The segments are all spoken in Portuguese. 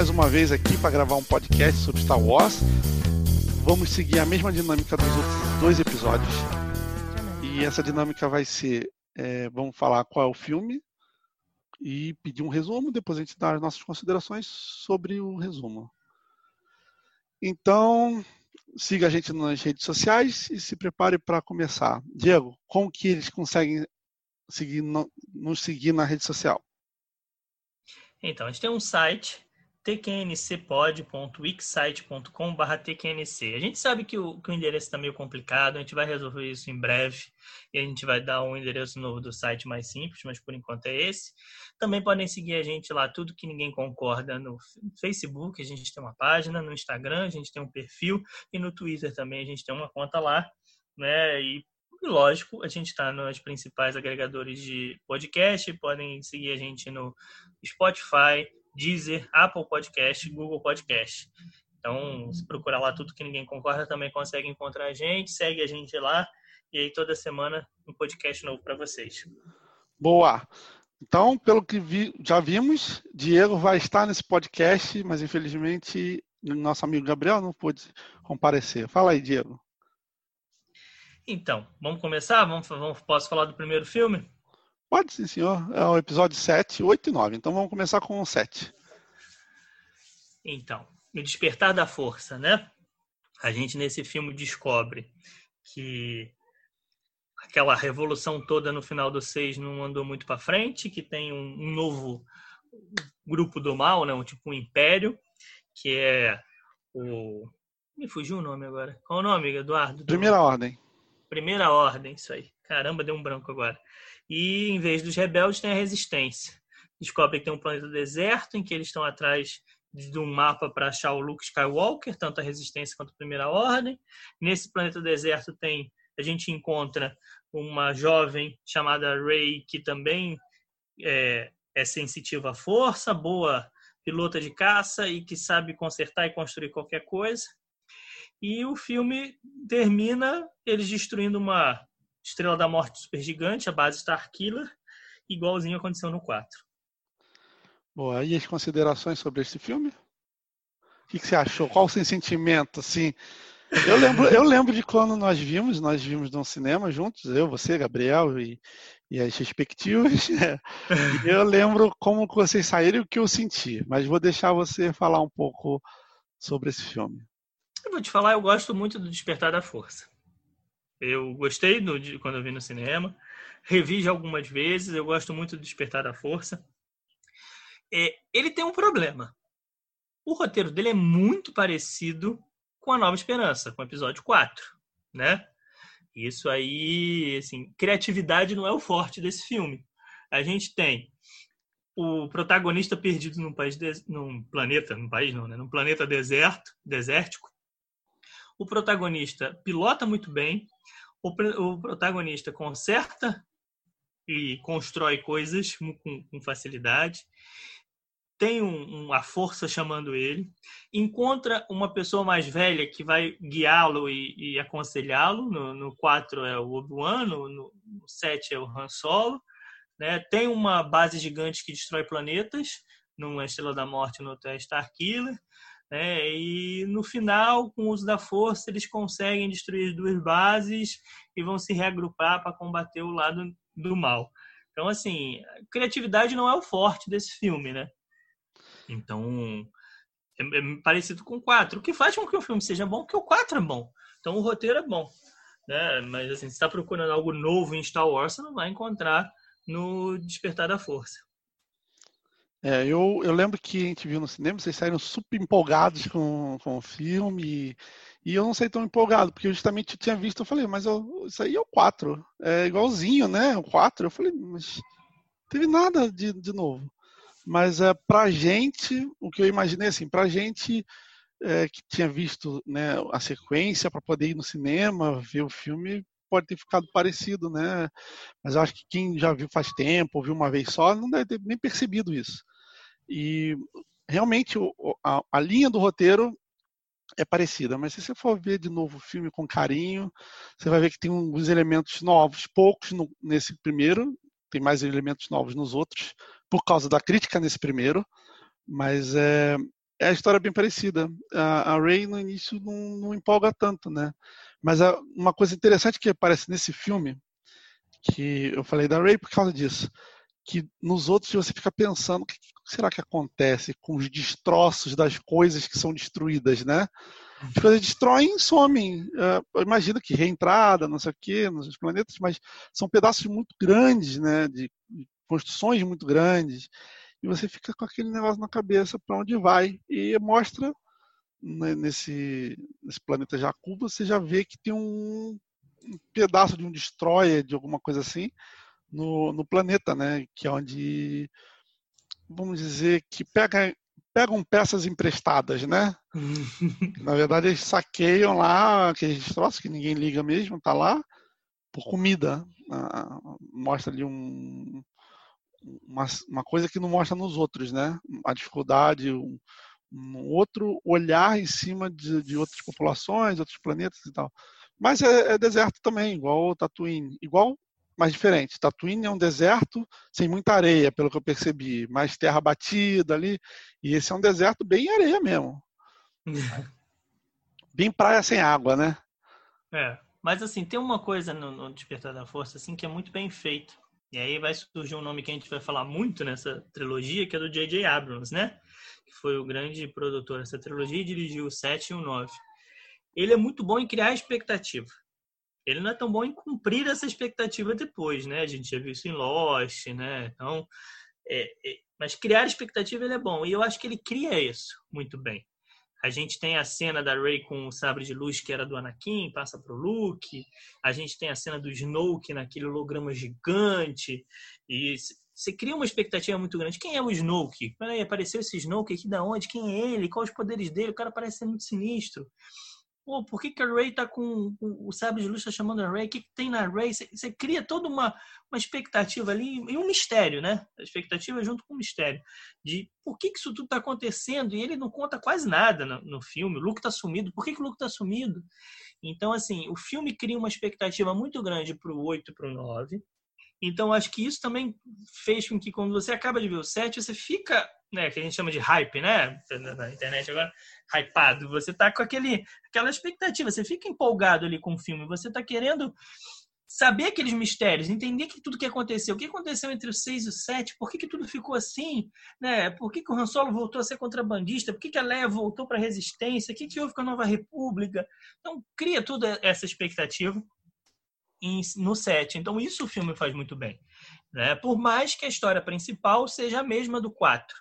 mais uma vez aqui para gravar um podcast sobre Star Wars. Vamos seguir a mesma dinâmica dos outros dois episódios. E essa dinâmica vai ser: é, vamos falar qual é o filme e pedir um resumo, depois a gente dá as nossas considerações sobre o resumo. Então, siga a gente nas redes sociais e se prepare para começar. Diego, como que eles conseguem seguir, nos seguir na rede social? Então, a gente tem um site tqncpod.wixsite.com.br tqnc. A gente sabe que o, que o endereço está meio complicado, a gente vai resolver isso em breve e a gente vai dar um endereço novo do site mais simples, mas por enquanto é esse. Também podem seguir a gente lá, tudo que ninguém concorda, no Facebook, a gente tem uma página, no Instagram, a gente tem um perfil e no Twitter também a gente tem uma conta lá, né? E e lógico, a gente está nos principais agregadores de podcast. Podem seguir a gente no Spotify, Deezer, Apple Podcast, Google Podcast. Então, se procurar lá tudo que ninguém concorda, também consegue encontrar a gente. Segue a gente lá. E aí, toda semana, um podcast novo para vocês. Boa! Então, pelo que vi, já vimos, Diego vai estar nesse podcast, mas infelizmente nosso amigo Gabriel não pôde comparecer. Fala aí, Diego. Então, vamos começar? Vamos, vamos, posso falar do primeiro filme? Pode sim, senhor. É o episódio 7, 8 e 9. Então vamos começar com o 7. Então, o Despertar da Força, né? A gente nesse filme descobre que aquela revolução toda no final do 6 não andou muito para frente, que tem um, novo grupo do mal, né? Um tipo um império, que é o me fugiu o nome agora. Qual o nome, Eduardo? Primeira Ordem. Primeira Ordem, isso aí. Caramba, deu um branco agora. E em vez dos rebeldes tem a resistência. Descobre que tem um planeta deserto em que eles estão atrás de um mapa para achar o Luke Skywalker, tanto a resistência quanto a primeira ordem. Nesse planeta deserto tem a gente encontra uma jovem chamada Rey que também é, é sensitiva à força, boa pilota de caça e que sabe consertar e construir qualquer coisa. E o filme termina eles destruindo uma Estrela da Morte super gigante, a base Starkiller, igualzinho aconteceu no 4. Boa, e as considerações sobre esse filme? O que, que você achou? Qual o seu sentimento, assim? Eu lembro, eu lembro de quando nós vimos, nós vimos num cinema juntos, eu, você, Gabriel e, e as respectivas. eu lembro como vocês saíram e o que eu senti, mas vou deixar você falar um pouco sobre esse filme. Eu vou te falar, eu gosto muito do Despertar da Força. Eu gostei de, quando eu vi no cinema, revi algumas vezes, eu gosto muito do Despertar da Força. É, ele tem um problema. O roteiro dele é muito parecido com a Nova Esperança, com o episódio 4, né? Isso aí, assim, criatividade não é o forte desse filme. A gente tem o protagonista perdido num país, de, num planeta, num país não, né? Num planeta deserto, desértico, o protagonista pilota muito bem, o, o protagonista conserta e constrói coisas com, com facilidade, tem um, uma força chamando ele, encontra uma pessoa mais velha que vai guiá-lo e, e aconselhá-lo. No, no 4 é o Obi-Wan, no, no 7 é o Han Solo. Né? Tem uma base gigante que destrói planetas, numa Estrela da Morte no Starkiller. Né? E no final, com o uso da força, eles conseguem destruir as duas bases e vão se reagrupar para combater o lado do mal. Então, assim, criatividade não é o forte desse filme, né? Então, é, é parecido com o 4. O que faz com que o filme seja bom, porque o 4 é bom. Então, o roteiro é bom. Né? Mas, assim, se está procurando algo novo em Star Wars, você não vai encontrar no Despertar da Força. É, eu, eu lembro que a gente viu no cinema, vocês saíram super empolgados com, com o filme, e, e eu não sei tão empolgado, porque justamente eu tinha visto, eu falei, mas eu, isso aí é o 4, é igualzinho, né? O 4, eu falei, mas teve nada de, de novo. Mas é, pra gente, o que eu imaginei assim, pra gente é, que tinha visto né, a sequência para poder ir no cinema, ver o filme, pode ter ficado parecido, né? Mas acho que quem já viu faz tempo, viu uma vez só, não deve ter nem percebido isso. E realmente a, a linha do roteiro é parecida, mas se você for ver de novo o filme com carinho, você vai ver que tem alguns elementos novos, poucos no, nesse primeiro, tem mais elementos novos nos outros, por causa da crítica nesse primeiro, Mas é, é a história bem parecida. A, a Ray no início não, não, empolga tanto, né? Mas a, uma coisa interessante que aparece nesse filme, que eu falei da Ray por causa disso, que nos outros você fica pensando o que será que acontece com os destroços das coisas que são destruídas, né? As coisas destroem e somem. Uh, eu imagino que reentrada, não sei o quê, nos planetas, mas são pedaços muito grandes, né? De, construções muito grandes e você fica com aquele negócio na cabeça para onde vai. E mostra né, nesse, nesse planeta Jakku, você já vê que tem um, um, pedaço de um destroyer, de alguma coisa assim, no, no planeta, né? Que é onde, vamos dizer, que pega, pegam peças emprestadas, né? Na verdade, eles saqueiam lá aqueles troços que ninguém liga mesmo, tá lá, por comida. Ah, mostra ali um, uma, uma coisa que não mostra nos outros, né? A dificuldade, um, um outro olhar em cima de, de, outras populações, outros planetas e tal. Mas é, é deserto também, igual Tatooine. Igual, mas diferente. Tatooine é um deserto sem muita areia, pelo que eu percebi. Mais terra batida ali. E esse é um deserto bem areia mesmo. bem praia sem água, né? É. Mas assim, tem uma coisa no, no Despertar da Força assim que é muito bem feito. E aí vai surgir um nome que a gente vai falar muito nessa trilogia, que é do J.J. Abrams, né? Que foi o grande produtor dessa trilogia e dirigiu o 7 e o 9. Ele é muito bom em criar expectativa. Ele não é tão bom em cumprir essa expectativa depois, né? A gente já viu isso em Lost, né? Então, é, é, mas criar expectativa ele é bom. E eu acho que ele cria isso muito bem. A gente tem a cena da Rey com o sabre de luz que era do Anakin, passa para o Luke. A gente tem a cena do Snoke naquele holograma gigante. E você cria uma expectativa muito grande. Quem é o Snoke? Peraí, apareceu esse Snoke aqui da onde? Quem é ele? Quais os poderes dele? O cara parece ser muito sinistro pô, por que, que a Ray tá com, o sabre de luz tá chamando a Ray? O que, que tem na Ray? Você cria toda uma, uma expectativa ali e um mistério, né? A expectativa junto com o mistério de por que, que isso tudo tá acontecendo e ele não conta quase nada no, no filme. O Luke tá sumido. Por que, que o Luke tá sumido? Então, assim, o filme cria uma expectativa muito grande pro 8 e pro 9. Então, acho que isso também fez com que quando você acaba de ver o 7, você fica né, que a gente chama de hype, né, na internet agora, hypado. Você tá com aquele, aquela expectativa, você fica empolgado ali com o filme, você tá querendo saber aqueles mistérios, entender que tudo que aconteceu, o que aconteceu entre o 6 e o 7, por que, que tudo ficou assim, né? Por que, que o Han Solo voltou a ser contrabandista, por que, que a Leia voltou para a resistência, o que, que houve com a Nova República. Então, cria toda essa expectativa no 7. Então, isso o filme faz muito bem. Né? Por mais que a história principal seja a mesma do 4.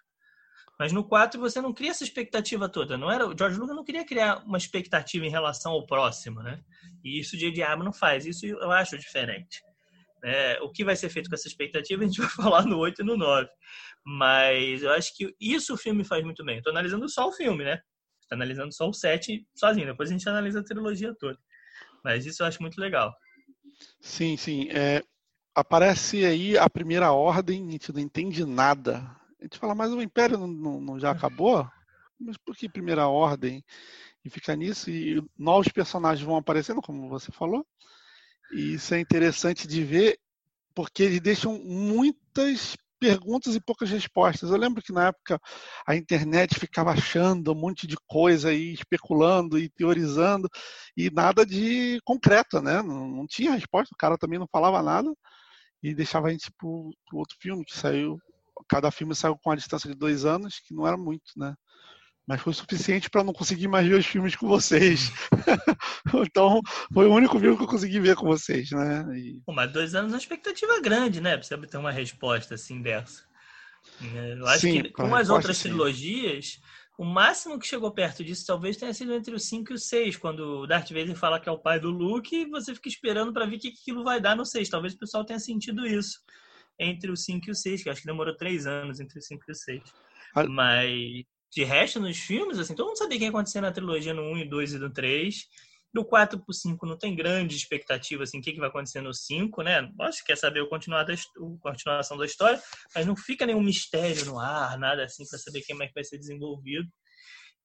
Mas no 4 você não cria essa expectativa toda. Não era, o George Lucas não queria criar uma expectativa em relação ao próximo, né? E isso o. Abrams não faz. Isso eu acho diferente. É, o que vai ser feito com essa expectativa a gente vai falar no 8 e no 9. Mas eu acho que isso o filme faz muito bem. Estou analisando só o filme, né? Estou analisando só o 7 sozinho. Depois a gente analisa a trilogia toda. Mas isso eu acho muito legal. Sim, sim. É, aparece aí a primeira ordem, a gente não entende nada a gente fala, mas o Império não, não, não já acabou? Mas por que Primeira Ordem? E fica nisso, e novos personagens vão aparecendo, como você falou. E isso é interessante de ver, porque eles deixam muitas perguntas e poucas respostas. Eu lembro que na época a internet ficava achando um monte de coisa e especulando e teorizando e nada de concreto, né? Não, não tinha resposta, o cara também não falava nada e deixava a gente para o outro filme que saiu cada filme saiu com uma distância de dois anos, que não era muito, né? Mas foi suficiente para não conseguir mais ver os filmes com vocês. então, foi o único filme que eu consegui ver com vocês, né? E... Pô, mas dois anos é uma expectativa grande, né? Você ter uma resposta assim dessa. É, eu acho sim, que com as outras sim. trilogias, o máximo que chegou perto disso talvez tenha sido entre o 5 e o 6, quando o Darth Vader fala que é o pai do Luke e você fica esperando para ver o que aquilo vai dar no 6. Talvez o pessoal tenha sentido isso entre o 5 e o 6, que acho que demorou três anos entre o 5 e o 6. Ah. Mas de resto, nos filmes, assim, todo mundo sabia o que ia acontecer na trilogia no 1 e 2 e no 3. Do 4 pro 5 não tem grande expectativa, assim, o que, que vai acontecer no 5, né? Acho que quer saber o continuar da, a continuação da história, mas não fica nenhum mistério no ar, nada assim, para saber é que vai ser desenvolvido.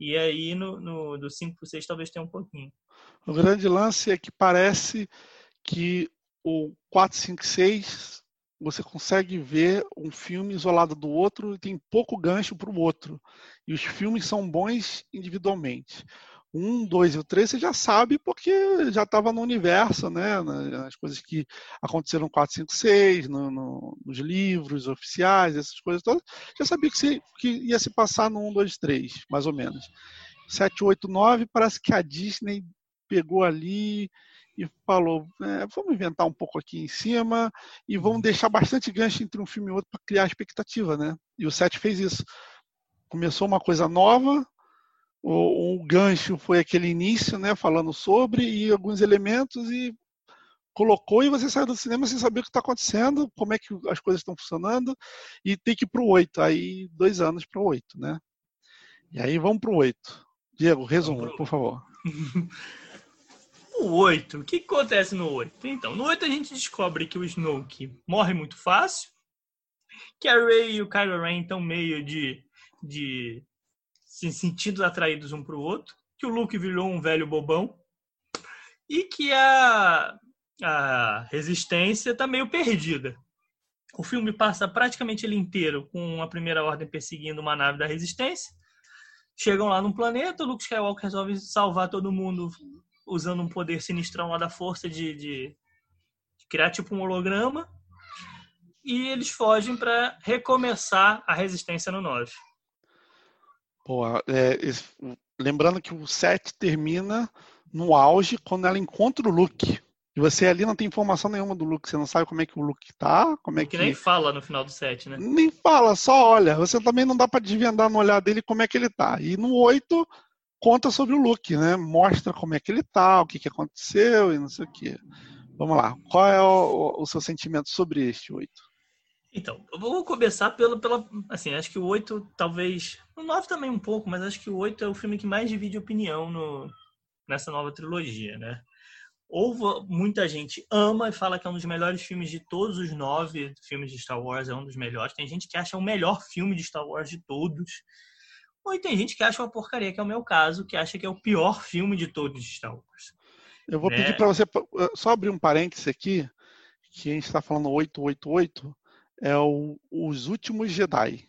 E aí, no, no, do 5 pro 6, talvez tenha um pouquinho. O grande lance é que parece que o 4, 5, 6 você consegue ver um filme isolado do outro e tem pouco gancho para o outro. E os filmes são bons individualmente. Um, dois e o três você já sabe porque já estava no universo, né? As coisas que aconteceram no 4, 5, 6, no, no, nos livros oficiais, essas coisas todas. Já sabia que, se, que ia se passar no 1, 2, 3, mais ou menos. 7, 8, 9, parece que a Disney pegou ali e falou: é, vamos inventar um pouco aqui em cima e vamos uhum. deixar bastante gancho entre um filme e outro para criar expectativa, né? E o 7 fez isso. Começou uma coisa nova, o, o, gancho foi aquele início, né, falando sobre e alguns elementos e colocou e você sai do cinema sem saber o que está acontecendo, como é que as coisas estão funcionando e tem que ir para o 8. Aí, dois anos para o 8, né? E aí vamos para o 8. Diego, resumo, por favor. O 8, o que acontece no 8? Então, no 8 a gente descobre que o Snoke morre muito fácil, que a Rey e o Kylo Ren estão meio de, de se sentindo atraídos um para o outro, que o Luke virou um velho bobão e que a, a resistência está meio perdida. O filme passa praticamente ele inteiro com a primeira ordem perseguindo uma nave da resistência. Chegam lá no planeta, o Luke Skywalker resolve salvar todo mundo usando um poder sinistrão lá da força de, de, de criar tipo um holograma. E eles fogem para recomeçar a resistência no 9. Pô, é, lembrando que o 7 termina no auge quando ela encontra o Luke. E você ali não tem informação nenhuma do Luke, você não sabe como é que o Luke tá, como é que... que nem fala no final do 7, né? Nem fala, só olha. Você também não dá para desvendar no olhar dele como é que ele tá. E no 8 conta sobre o Luke, né? Mostra como é que ele tá, o que, que aconteceu e não sei o que. Vamos lá. Qual é o, o seu sentimento sobre este 8? Então, eu vou começar pelo, pela. Assim, acho que o 8 talvez. O 9 também um pouco, mas acho que o 8 é o filme que mais divide opinião no, nessa nova trilogia, né? Ou muita gente ama e fala que é um dos melhores filmes de todos os nove filmes de Star Wars, é um dos melhores. Tem gente que acha o melhor filme de Star Wars de todos. Ou tem gente que acha uma porcaria, que é o meu caso, que acha que é o pior filme de todos de Star Wars. Eu vou né? pedir para você eh, só abrir um parêntese aqui, que a gente está falando 888, é o Os Últimos Jedi.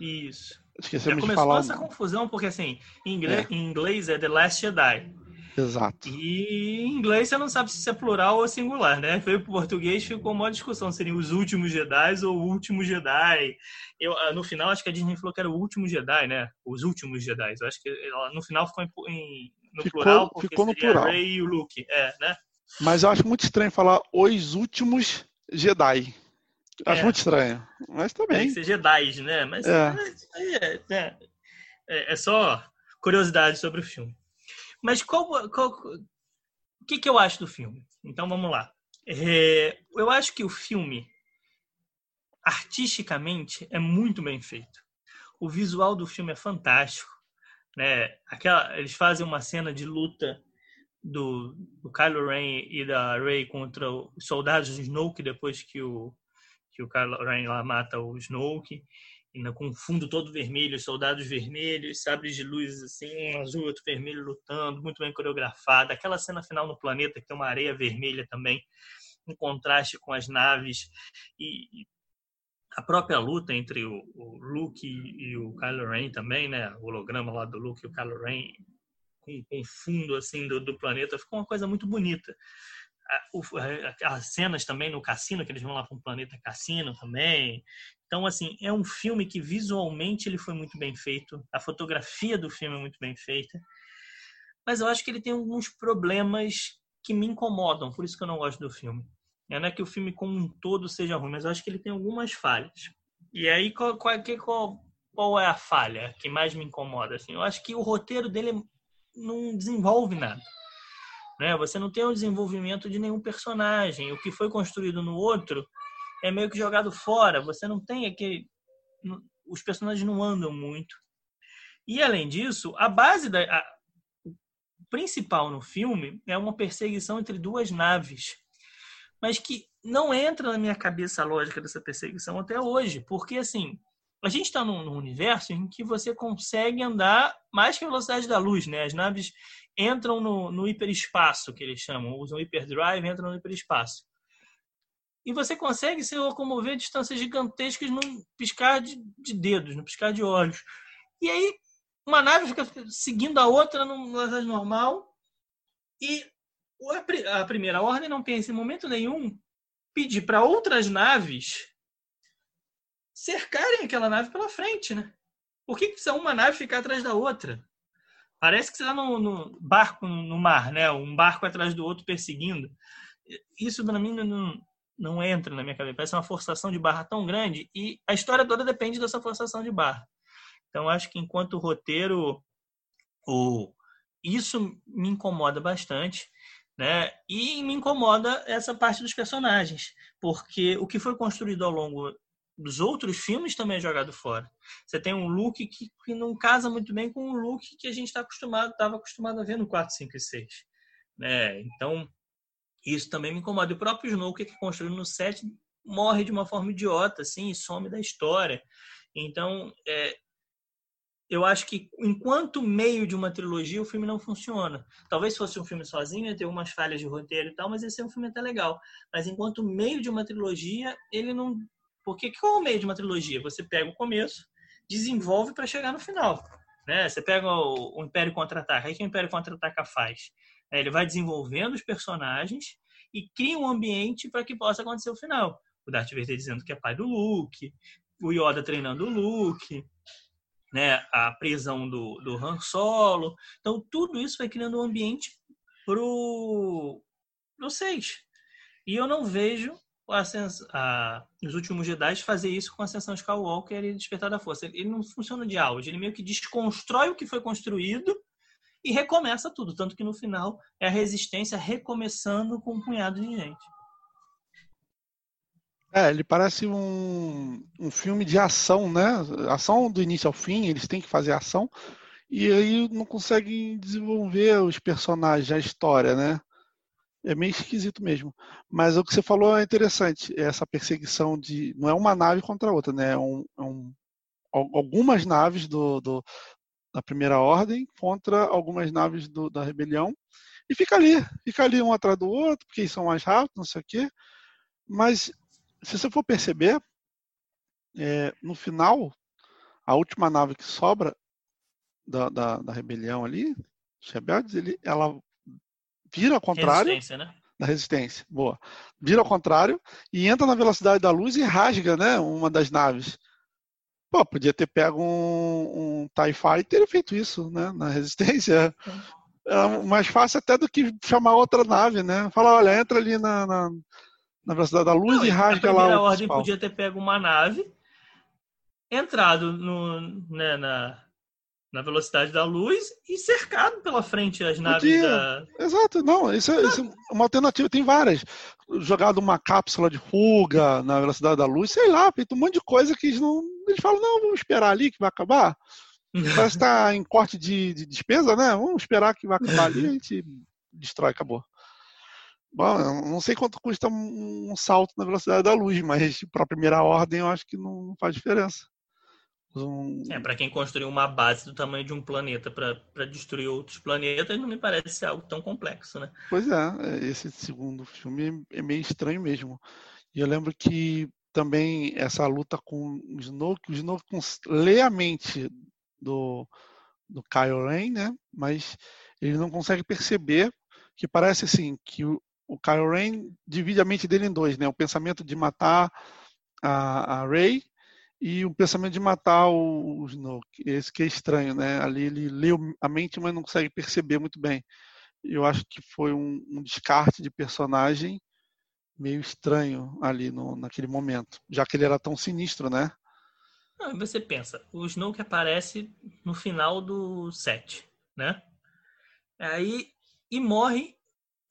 Isso. Esquecemos Já de falar. Começou essa confusão, porque assim, em inglês, é. em inglês é The Last Jedi. Exato. E em inglês você não sabe se é plural ou singular, né? Foi pro português ficou uma discussão, seriam os últimos Jedi ou o último Jedi. Eu, ah, no final, acho que a Disney falou que era o último Jedi, né? Os últimos Jedi. Eu acho que ela, no final ficou em, no ficou, plural, porque ficou no plural. Rey e o Luke, é, né? Mas eu acho muito estranho falar os últimos Jedi. Acho é. muito estranho. Mas também. Tem que ser Jedi, né? Mas é. É, é, é, é só curiosidade sobre o filme. Mas qual, qual, o que, que eu acho do filme? Então vamos lá. É, eu acho que o filme, artisticamente, é muito bem feito. O visual do filme é fantástico. Né? Aquela, eles fazem uma cena de luta do, do Kylo Ren e da Rey contra os soldados de Snoke depois que o, que o Kylo Ren lá mata o Snoke ainda com o fundo todo vermelho, soldados vermelhos, sabres de luz assim, um azul, outro vermelho lutando, muito bem coreografada. Aquela cena final no planeta que tem uma areia vermelha também, em contraste com as naves e, a própria luta entre o, o Luke e, o Kylo Ren também, né? O holograma lá do Luke e o Kylo Ren com, com fundo assim do, do planeta, ficou uma coisa muito bonita as cenas também no cassino, que eles vão lá para um planeta cassino também. Então, assim, é um filme que visualmente ele foi muito bem feito, a fotografia do filme é muito bem feita, mas eu acho que ele tem alguns problemas que me incomodam, por isso que eu não gosto do filme. Não é que o filme como um todo seja ruim, mas eu acho que ele tem algumas falhas. E aí, qual, qual, qual, qual é a falha que mais me incomoda? Assim, eu acho que o roteiro dele não desenvolve nada. Né? Você não tem o desenvolvimento de nenhum personagem. O que foi construído no outro é meio que jogado fora. Você não tem aquele. Os personagens não andam muito. E além disso, a base da. A, principal no filme é uma perseguição entre duas naves. Mas que não entra na minha cabeça a lógica dessa perseguição até hoje. Porque, assim, a gente está num, num, universo em que você consegue andar mais que a velocidade da luz, né? As naves entram no, no hiperespaço, que eles chamam, usam hiperdrive, entram no hiperespaço. E você consegue se locomover a distâncias gigantescas num piscar de, de dedos, no piscar de olhos. E aí uma nave fica seguindo a outra numa velocidade normal e a primeira ordem não pensa em momento nenhum pedir para outras naves cercarem aquela nave pela frente, né? Por que precisa uma nave ficar atrás da outra? Parece que você está no, no, barco no mar, né? Um barco atrás do outro perseguindo. Isso para mim não, não entra na minha cabeça. Parece uma forçação de barra tão grande e a história toda depende dessa forçação de barra. Então acho que enquanto roteiro, o isso me incomoda bastante. Né? E me incomoda essa parte dos personagens, porque o que foi construído ao longo dos outros filmes também é jogado fora. Você tem um look que, que não casa muito bem com o look que a gente está acostumado, estava acostumado a ver no 4, 5 e 6. Né? Então, isso também me incomoda. O próprio Snow, que é construído no 7, morre de uma forma idiota, assim, e some da história. Então, é, eu acho que enquanto meio de uma trilogia o filme não funciona. Talvez fosse um filme sozinho, ia ter umas falhas de roteiro e tal, mas esse é um filme até legal. Mas enquanto meio de uma trilogia, ele não. Porque qual é o meio de uma trilogia? Você pega o começo, desenvolve para chegar no final. Né? Você pega o, Império Contra-Ataca. O que o Império Contra-Ataca faz? É, ele vai desenvolvendo os personagens e cria um ambiente para que possa acontecer o final. O Darth Vader dizendo que é pai do Luke, o Yoda treinando o Luke, né, a prisão do, do Han Solo. Então, tudo isso vai criando um ambiente pro, pro 6. E eu não vejo a, a, os últimos Jedi fazer isso com a Ascensão Skywalker e Despertar da Força. Ele, ele não funciona de auge, ele meio que desconstrói o que foi construído e recomeça tudo. Tanto que no final é a resistência recomeçando com um punhado de gente. É, ele parece um, um filme de ação, né? Ação do início ao fim, eles têm que fazer ação, e aí não conseguem desenvolver os personagens, a história, né? É meio esquisito mesmo. Mas o que você falou é interessante, essa perseguição de. Não é uma nave contra a outra, né? É um, é um, algumas naves do, do, da primeira ordem contra algumas naves do, da rebelião. E fica ali, fica ali um atrás do outro, porque são mais rápidos, não sei o quê. Mas se você for perceber, é, no final, a última nave que sobra da, da, da rebelião ali, os rebeldes, ele, ela vira ao contrário. Resistência, né? Da resistência, boa. Vira ao contrário e entra na velocidade da luz e rasga, né? Uma das naves. Pô, podia ter pego um, um TIE Fighter e feito isso, né? Na resistência. É mais fácil até do que chamar outra nave, né? Falar, olha, entra ali na, na na velocidade da luz não, e rasga lá. A ordem podia ter pego uma nave, entrado no, né, na, na velocidade da luz e cercado pela frente as naves da. Exato, não, isso é, isso é, uma alternativa, tem várias. Jogado uma cápsula de fuga na velocidade da luz, sei lá, feito um monte de coisa que eles não. Eles falam, não, vamos esperar ali que vai acabar. Parece que está em corte de, de despesa, né? Vamos esperar que vai acabar ali, a gente destrói, acabou. Bom, não sei quanto custa um salto na velocidade da luz, mas para a primeira ordem eu acho que não faz diferença. Um... É, para quem construiu uma base do tamanho de um planeta para destruir outros planetas, não me parece ser algo tão complexo, né? Pois é, é, esse segundo filme é meio estranho mesmo. E eu lembro que também essa luta com o Snoke, o Snoke lê a mente do, do Kylo Ren, né? Mas ele não consegue perceber que parece assim que o, o Kylo Ren divide a mente dele em dois, né? O pensamento de matar a, a Rey e o pensamento de matar o, o. Esse que é estranho, né? Ali ele lê a mente, mas não consegue perceber muito bem. Eu acho que foi um, um descarte de personagem meio estranho ali no, naquele momento, já que ele era tão sinistro, né? Não, você pensa, o Snoke aparece no final do set, né? Aí e morre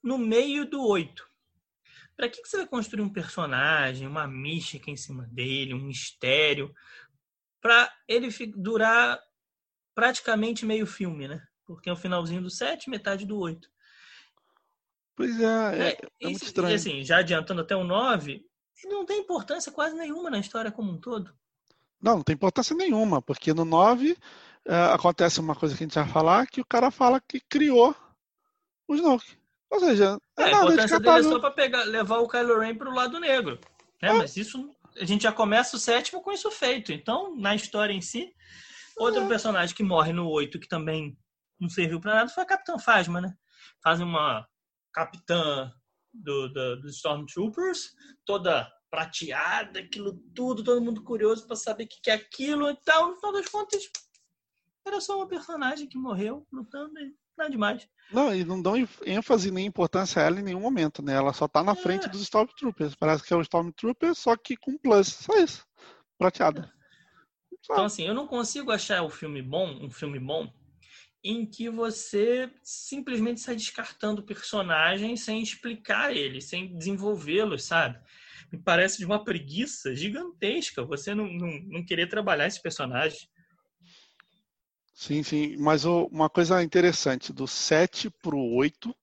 no meio do oito. Para que, que você vai construir um personagem, uma mística em cima dele, um mistério, para ele durar praticamente meio filme, né? Porque é o finalzinho do sete, metade do oito. Pois é, é, é, é muito estranho. E assim, já adiantando até o nove, ele não tem importância quase nenhuma na história como um todo. Não, não tem importância nenhuma, porque no 9 é, acontece uma coisa que a gente vai falar, que o cara fala que criou o Snoke. Ou seja, é, é a importância dele é só para pegar, levar o Kylo Ren para o lado negro. Né? É. Mas isso a gente já começa o sétimo com isso feito. Então, na história em si, outro é. personagem que morre no 8, que também não serviu para nada, foi a Capitã Phasma, né? Fazem uma capitã do, do, dos Stormtroopers, toda prateada, aquilo tudo, todo mundo curioso para saber o que, que é aquilo. Então, no final das contas, era só uma personagem que morreu lutando e nada demais. Não, e não dão ênfase nem importância a ela em nenhum momento, né? Ela só tá na é. frente dos Stormtroopers. Parece que é o Stormtrooper, só que com plus. Só isso. Prateada. É. Então, assim, eu não consigo achar o filme bom, um filme bom, em que você simplesmente sai descartando o personagem sem explicar ele, sem desenvolvê-los, sabe? Me parece de uma preguiça gigantesca você não, não, não querer trabalhar esse personagem. Sim, sim. Mas uma coisa interessante, do 7 para o 8,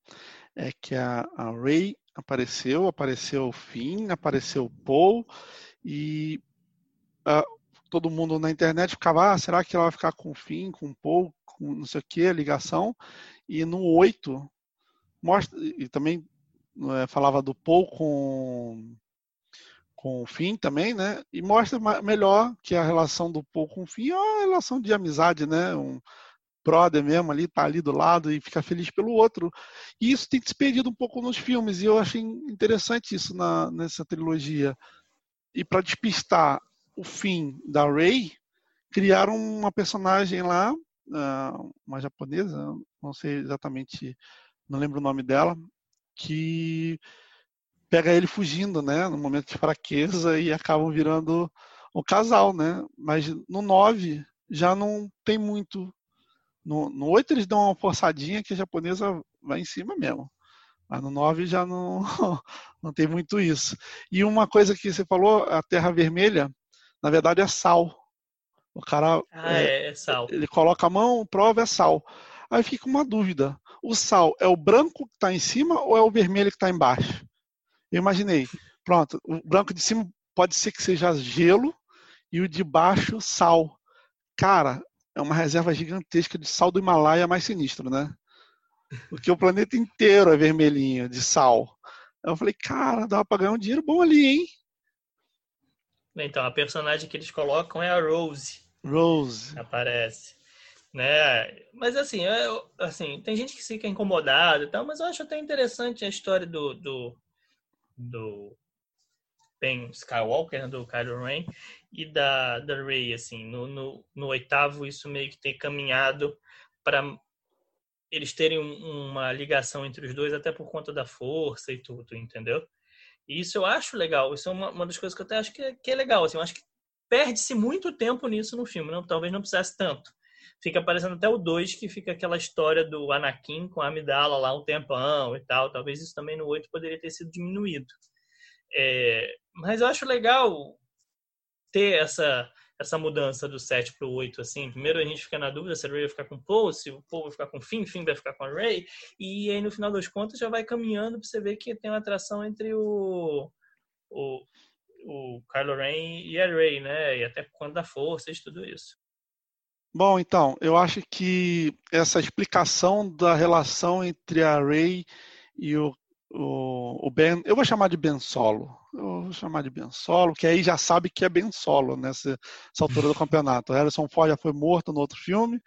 é que a, a Ray apareceu, apareceu o Finn, apareceu o Paul, e uh, todo mundo na internet ficava, ah, será que ela vai ficar com o Finn, com o Paul? com não sei o que, ligação. E no 8, mostra, e também é, falava do Paul com, com o Finn também, né? E mostra melhor que a relação do Paul com o Finn é uma relação de amizade, né? Um brother mesmo ali, tá ali do lado e fica feliz pelo outro. E isso tem se perdido um pouco nos filmes, e eu achei interessante isso na, nessa trilogia. E para despistar o fim da Rey, criaram uma personagem lá uma japonesa, não sei exatamente, não lembro o nome dela, que pega ele fugindo, né, no momento de fraqueza e acabam virando um casal, né? Mas no 9 já não tem muito. No, no 8 eles dão uma forçadinha que a japonesa vai em cima mesmo. Mas no 9 já não, não tem muito isso. E uma coisa que você falou, a Terra Vermelha, na verdade é sal. O cara. Ah, é, é, sal. Ele coloca a mão, prova, é sal. Aí fica uma dúvida. O sal é o branco que está em cima ou é o vermelho que está embaixo? Eu imaginei. Pronto, o branco de cima pode ser que seja gelo e o de baixo sal. Cara, é uma reserva gigantesca de sal do Himalaia mais sinistro, né? Porque o planeta inteiro é vermelhinho de sal. Eu falei, cara, dá pra ganhar um dinheiro bom ali, hein? Então, a personagem que eles colocam é a Rose. Rose. Aparece. Né? Mas assim, eu, assim, tem gente que fica incomodada e tal, mas eu acho até interessante a história do, do, do Ben Skywalker, né, do Kylo Ren, e da, da Rey, assim, no, no, no oitavo isso meio que tem caminhado para eles terem uma ligação entre os dois, até por conta da força e tudo, entendeu? E isso eu acho legal. Isso é uma, uma das coisas que eu até acho que é, que é legal. Assim, eu acho que perde-se muito tempo nisso no filme. Não, talvez não precisasse tanto. Fica aparecendo até o 2, que fica aquela história do Anakin com a Amidala lá um tempão e tal. Talvez isso também no 8 poderia ter sido diminuído. É, mas eu acho legal ter essa essa mudança do 7 para o 8, assim. Primeiro a gente fica na dúvida se a Ray vai ficar com o Paul, se o Paul vai ficar com o Finn, Finn vai ficar com a Ray. E aí no final das contas já vai caminhando para você ver que tem uma atração entre o, o, o Kylo Ren e a Ray, né? E até quando da força e tudo isso. Bom, então, eu acho que essa explicação da relação entre a Ray e o o, o Ben, eu vou chamar de Ben Solo. Eu vou chamar de Ben Solo, que aí já sabe que é Ben Solo nessa, nessa altura do campeonato. O Harrison Ford já foi morto no outro filme,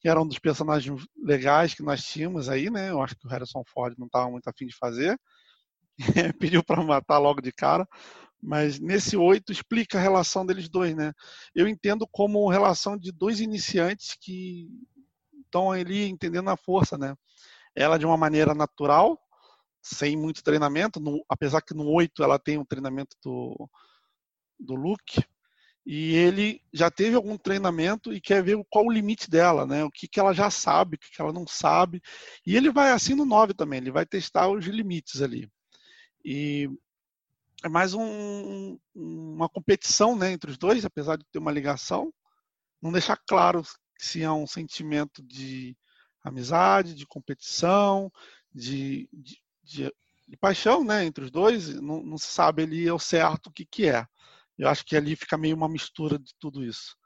que era um dos personagens legais que nós tínhamos aí, né? Eu acho que o Harrison Ford não estava muito afim de fazer. Pediu para matar logo de cara. Mas nesse oito explica a relação deles dois, né? Eu entendo como relação de dois iniciantes que estão ali entendendo a força, né? Ela de uma maneira natural, sem muito treinamento, no, apesar que no 8 ela tem um treinamento do, do Luke, e ele já teve algum treinamento e quer ver qual o limite dela, né? O que, que ela já sabe, o que, que ela não sabe. E ele vai assim no 9 também, ele vai testar os limites ali. E é mais um, uma competição né, entre os dois, apesar de ter uma ligação. Não deixar claro se há um sentimento de amizade, de competição, de, de, de, de paixão né, entre os dois, não, não, se sabe ali ao certo o que, que é. Eu acho que ali fica meio uma mistura de tudo isso.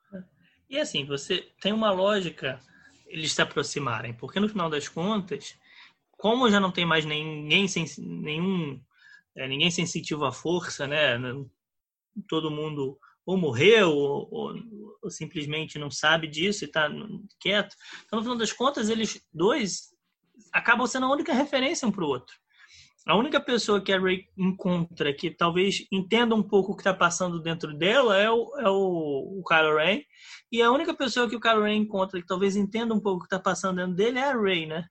E assim, você tem uma lógica eles se aproximarem, porque no final das contas, como já não tem mais ninguém sem nenhum é, ninguém sensitivo à força, né? Todo mundo ou morreu ou, ou, ou simplesmente não sabe disso e está quieto. Então, no final das contas, eles dois acabam sendo a única referência um para o outro. A única pessoa que a Ray encontra que talvez entenda um pouco o que está passando dentro dela é o, é o, o Kylo Ren. E a única pessoa que o Kylo Ren encontra que talvez entenda um pouco o que está passando dentro dele é a Ray, né?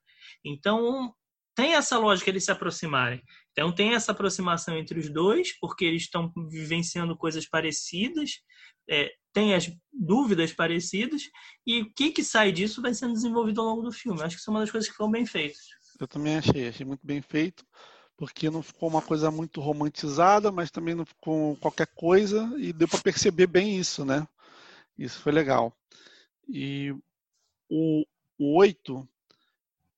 Então, tem essa lógica eles se aproximarem. Então, tem essa aproximação entre os dois, porque eles estão vivenciando coisas parecidas, é, tem as dúvidas parecidas, e o que, que sai disso vai sendo desenvolvido ao longo do filme. Acho que isso é uma das coisas que foram bem feitas. Eu também achei, achei muito bem feito porque não ficou uma coisa muito romantizada, mas também não ficou qualquer coisa e deu para perceber bem isso, né? Isso foi legal. E o, o 8,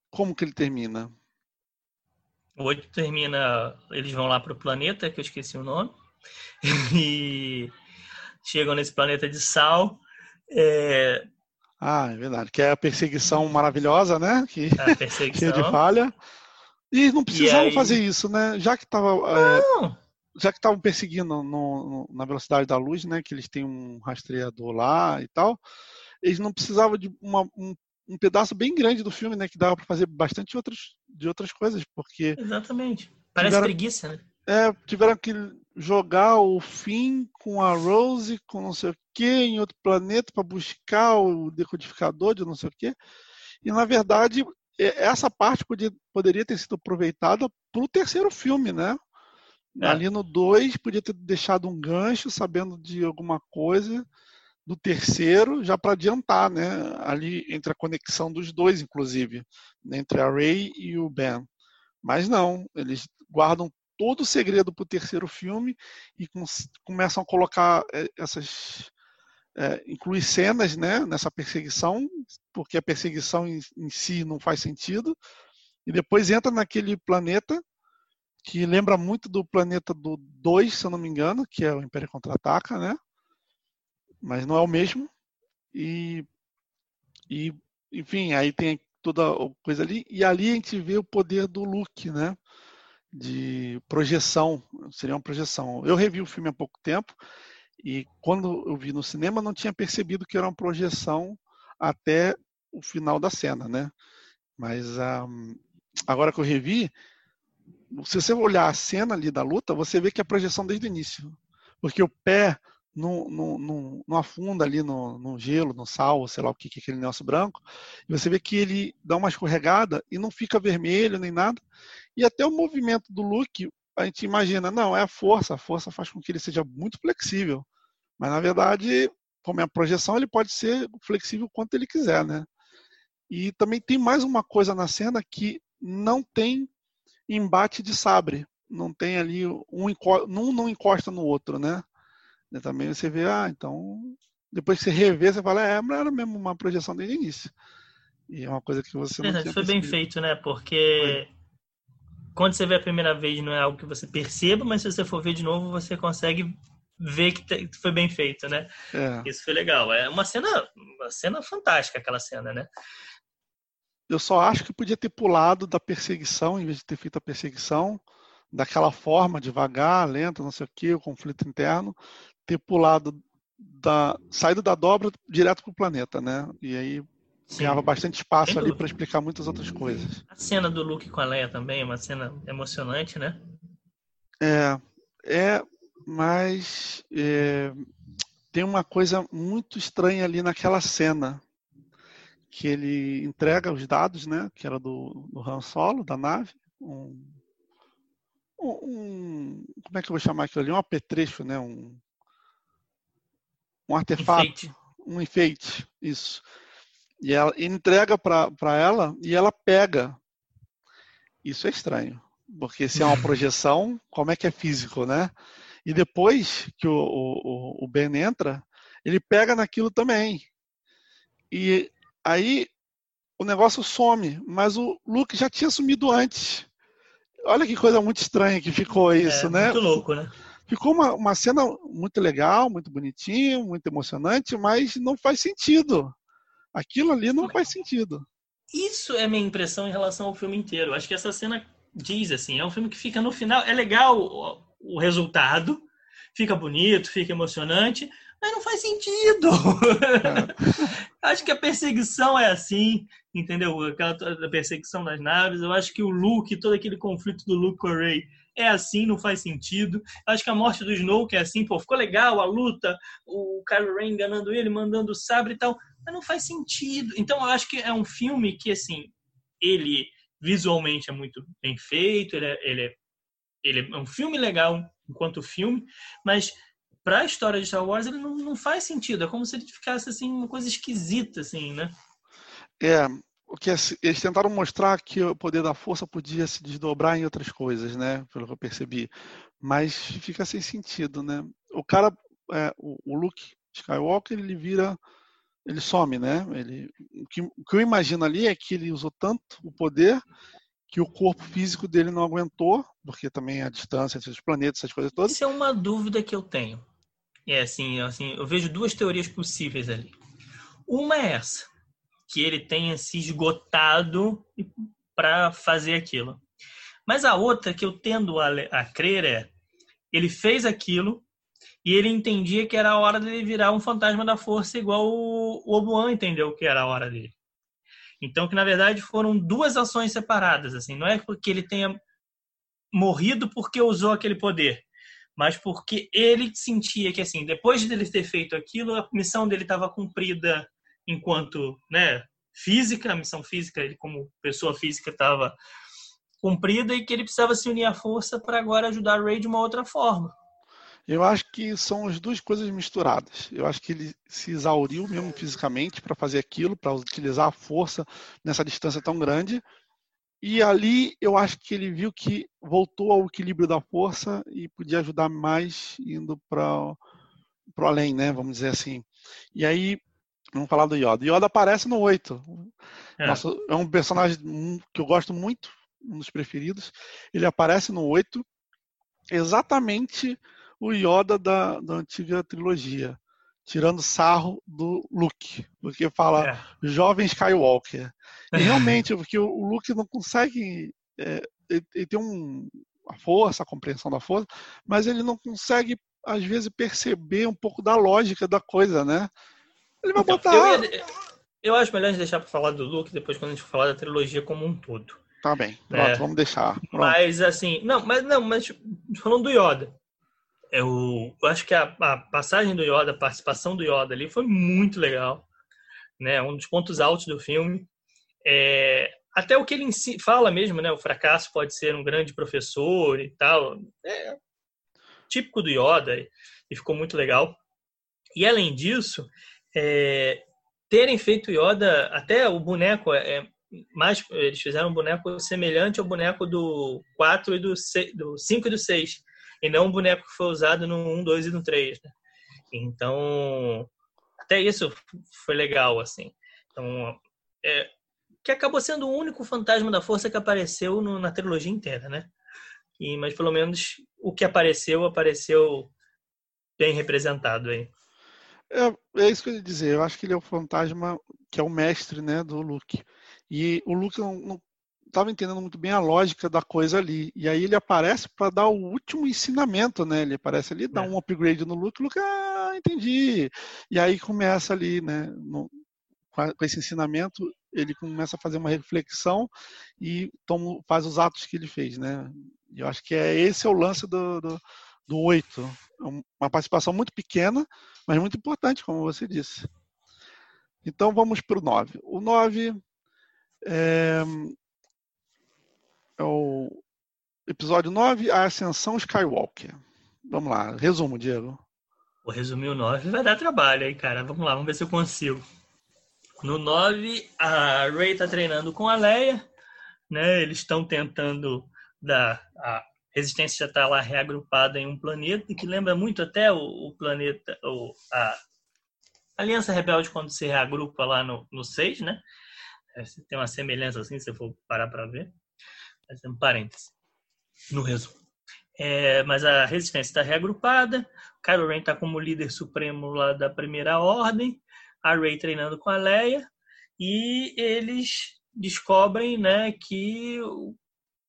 como que ele termina? O 8 termina, eles vão lá para o planeta, que eu esqueci o nome, e chegam nesse planeta de sal. É... Ah, é verdade, que é a perseguição maravilhosa, né? Que, a perseguição. de falha. E não precisavam aí... fazer isso, né? Já que estava é, já que estavam perseguindo no, no, na velocidade da luz, né? Que eles têm um rastreador lá e tal, eles não precisavam de uma, um, um pedaço bem grande do filme, né? Que dava para fazer bastante outras, de outras coisas, porque exatamente parece tiveram, preguiça, né? É, tiveram que jogar o fim com a Rose, com não sei o que, em outro planeta para buscar o decodificador de não sei o que. E na verdade essa parte podia, poderia ter sido aproveitada para o terceiro filme, né? É. Ali no 2, podia ter deixado um gancho, sabendo de alguma coisa do terceiro, já para adiantar, né? Ali entre a conexão dos dois, inclusive, né? entre a Ray e o Ben. Mas não, eles guardam todo o segredo para o terceiro filme e com, começam a colocar é, essas é, inclui cenas né, nessa perseguição, porque a perseguição em, em, si não faz sentido, e depois entra naquele planeta que lembra muito do planeta do 2, se eu não me engano, que é o Império Contra-Ataca, né? Mas não é o mesmo. E, e enfim, aí tem toda a coisa ali, e ali a gente vê o poder do Luke, né? De projeção, seria uma projeção. Eu revi o filme há pouco tempo e quando eu vi no cinema, não tinha percebido que era uma projeção até o final da cena, né? Mas um, agora que eu revi, se você olhar a cena ali da luta, você vê que é projeção desde o início. Porque o pé não, afunda ali no, no, gelo, no sal, sei lá o que, que é aquele negócio branco. E você vê que ele dá uma escorregada e não fica vermelho nem nada. E até o movimento do Luke, a gente imagina, não, é a força, a força faz com que ele seja muito flexível. Mas, na verdade, como é a projeção, ele pode ser flexível quanto ele quiser, né? E também tem mais uma coisa na cena que não tem embate de sabre. Não tem ali, um, um não encosta no outro, né? E também você vê, ah, então, depois que você revê, você fala, é, era mesmo uma projeção desde o início. E é uma coisa que você não Foi bem feito, né? Porque foi. quando você vê a primeira vez não é algo que você perceba, mas se você for ver de novo, você consegue ver que foi bem feito, né? É. Isso foi legal. É uma cena, uma cena fantástica aquela cena, né? Eu só acho que podia ter pulado da perseguição, em vez de ter feito a perseguição daquela forma, devagar, lenta, não sei o que, o conflito interno, ter pulado da saído da dobra direto para o planeta, né? E aí Sim. ganhava bastante espaço ali para explicar muitas outras coisas. A cena do Luke com a Leia também é uma cena emocionante, né? É, é mas é, tem uma coisa muito estranha ali naquela cena que ele entrega os dados, né, que era do, do Han Solo, da nave, um, um, como é que eu vou chamar aquilo ali? Um apetrecho, né, um, um artefato, enfeite. um enfeite, isso. E ela entrega para ela e ela pega. Isso é estranho, porque se é uma projeção, como é que é físico, né? E depois que o, o, o Ben entra, ele pega naquilo também. E aí o negócio some, mas o Luke já tinha sumido antes. Olha que coisa muito estranha que ficou é, isso, é, né? Muito louco, né? Ficou uma, uma cena muito legal, muito bonitinha, muito emocionante, mas não faz sentido. Aquilo ali não faz sentido. isso é minha impressão em relação ao filme inteiro. Acho que essa cena diz assim, é um filme que fica no final, é legal o, o resultado, fica bonito, fica emocionante, mas não faz sentido. acho que a perseguição é assim, entendeu? Aquela perseguição das naves. Eu acho que o Luke, todo aquele conflito do Luke com o Rey é assim, não faz sentido. Acho que a morte do Snoke é assim, pô, ficou legal a luta, o Kylo Ren enganando ele, mandando o sabre e tal, mas não faz sentido. Então eu acho que é um filme que, assim, ele visualmente é muito bem feito, ele é, ele é, ele é um filme legal enquanto filme, mas para a história de Star Wars ele não, não faz sentido. É como se ele ficasse assim uma coisa esquisita, assim, né? É, o que eles tentaram mostrar que o poder da força podia se desdobrar em outras coisas, né? Pelo que eu percebi, mas fica sem sentido, né? O cara, é, o, o Luke Skywalker, ele vira, ele some, né? Ele, o que, o que eu imagino ali é que ele usou tanto o poder que o corpo físico dele não aguentou, porque também a distância entre os planetas, essas coisas todas. Isso é uma dúvida que eu tenho. É assim, assim, eu vejo duas teorias possíveis ali. Uma é essa, que ele tenha se esgotado para fazer aquilo. Mas a outra que eu tendo a, a crer é, ele fez aquilo e ele entendia que era a hora dele virar um fantasma da força igual o, o Obi-Wan entendeu que era a hora dele. Então, que na verdade foram duas ações separadas, assim, não é porque ele tenha morrido porque usou aquele poder, mas porque ele sentia que, assim, depois de ele ter feito aquilo, a missão dele estava cumprida enquanto, né, física, a missão física, ele como pessoa física estava cumprida e que ele precisava se unir à força para agora ajudar o Ray de uma outra forma. Eu acho que são as duas coisas misturadas. Eu acho que ele se exauriu mesmo fisicamente para fazer aquilo, para utilizar a força nessa distância tão grande. E ali eu acho que ele viu que voltou ao equilíbrio da força e podia ajudar mais indo para o além, né? Vamos dizer assim. E aí, vamos falar do Yoda. Yoda aparece no 8. É. Nossa, é um personagem que eu gosto muito, um dos preferidos. Ele aparece no 8 exatamente o Yoda da, da antiga trilogia, tirando sarro do Luke, porque fala é. jovem Skywalker. E realmente, porque o, Luke não consegue. É, ele, ele, tem um, a força, a compreensão da força, mas ele não consegue, às vezes, perceber um pouco da lógica da coisa, né? Ele vai então, botar. Eu, ia, eu acho melhor a gente deixar para falar do Luke depois quando a gente falar da trilogia como um todo. Tá bem, pronto, é, vamos deixar. Pronto. Mas assim, não, mas não, mas falando do Yoda eu, eu acho que a, a, passagem do Yoda, a participação do Yoda ali foi muito legal, né? Um dos pontos altos do filme. É, até o que ele fala mesmo, né? O fracasso pode ser um grande professor e tal. É típico do Yoda e ficou muito legal. E além disso, é, terem feito Yoda, até o boneco é, é mais, eles fizeram um boneco semelhante ao boneco do 4 e do, 6, do 5 e do 6 e não um boneco que foi usado no 1, 2 e no 3, né? Então, até isso foi legal, assim. Então, é, que acabou sendo o único fantasma da força que apareceu no, na trilogia inteira, né? E, mas pelo menos o que apareceu, apareceu bem representado aí. É, é isso que eu ia dizer. Eu acho que ele é o fantasma que é o mestre, né, do Luke. E o Luke não, estava entendendo muito bem a lógica da coisa ali. E aí ele aparece para dar o último ensinamento, né? Ele aparece ali, dá é. um upgrade no Luke, Luke, ah, entendi. E aí começa ali, né? No, com esse ensinamento, ele começa a fazer uma reflexão e toma, faz os atos que ele fez, né? Eu acho que é esse é o lance do, do, do 8. É uma participação muito pequena, mas muito importante, como você disse. Então vamos para o 9. O 9 é, é o episódio 9, A Ascensão Skywalker. Vamos lá, resumo, Diego. Vou resumir o 9 vai dar trabalho aí, cara. Vamos lá, vamos ver se eu consigo. No 9, a Rey tá treinando com a Leia, né? Eles estão tentando dar a resistência está lá reagrupada em um planeta que lembra muito até o, o planeta, a Aliança Rebelde quando se reagrupa lá no, no 6, né? É, tem uma semelhança assim, se for parar para ver fazendo parênteses, no resumo. É, mas a resistência está reagrupada, Kylo Ren está como líder supremo lá da Primeira Ordem, a Rey treinando com a Leia, e eles descobrem né, que o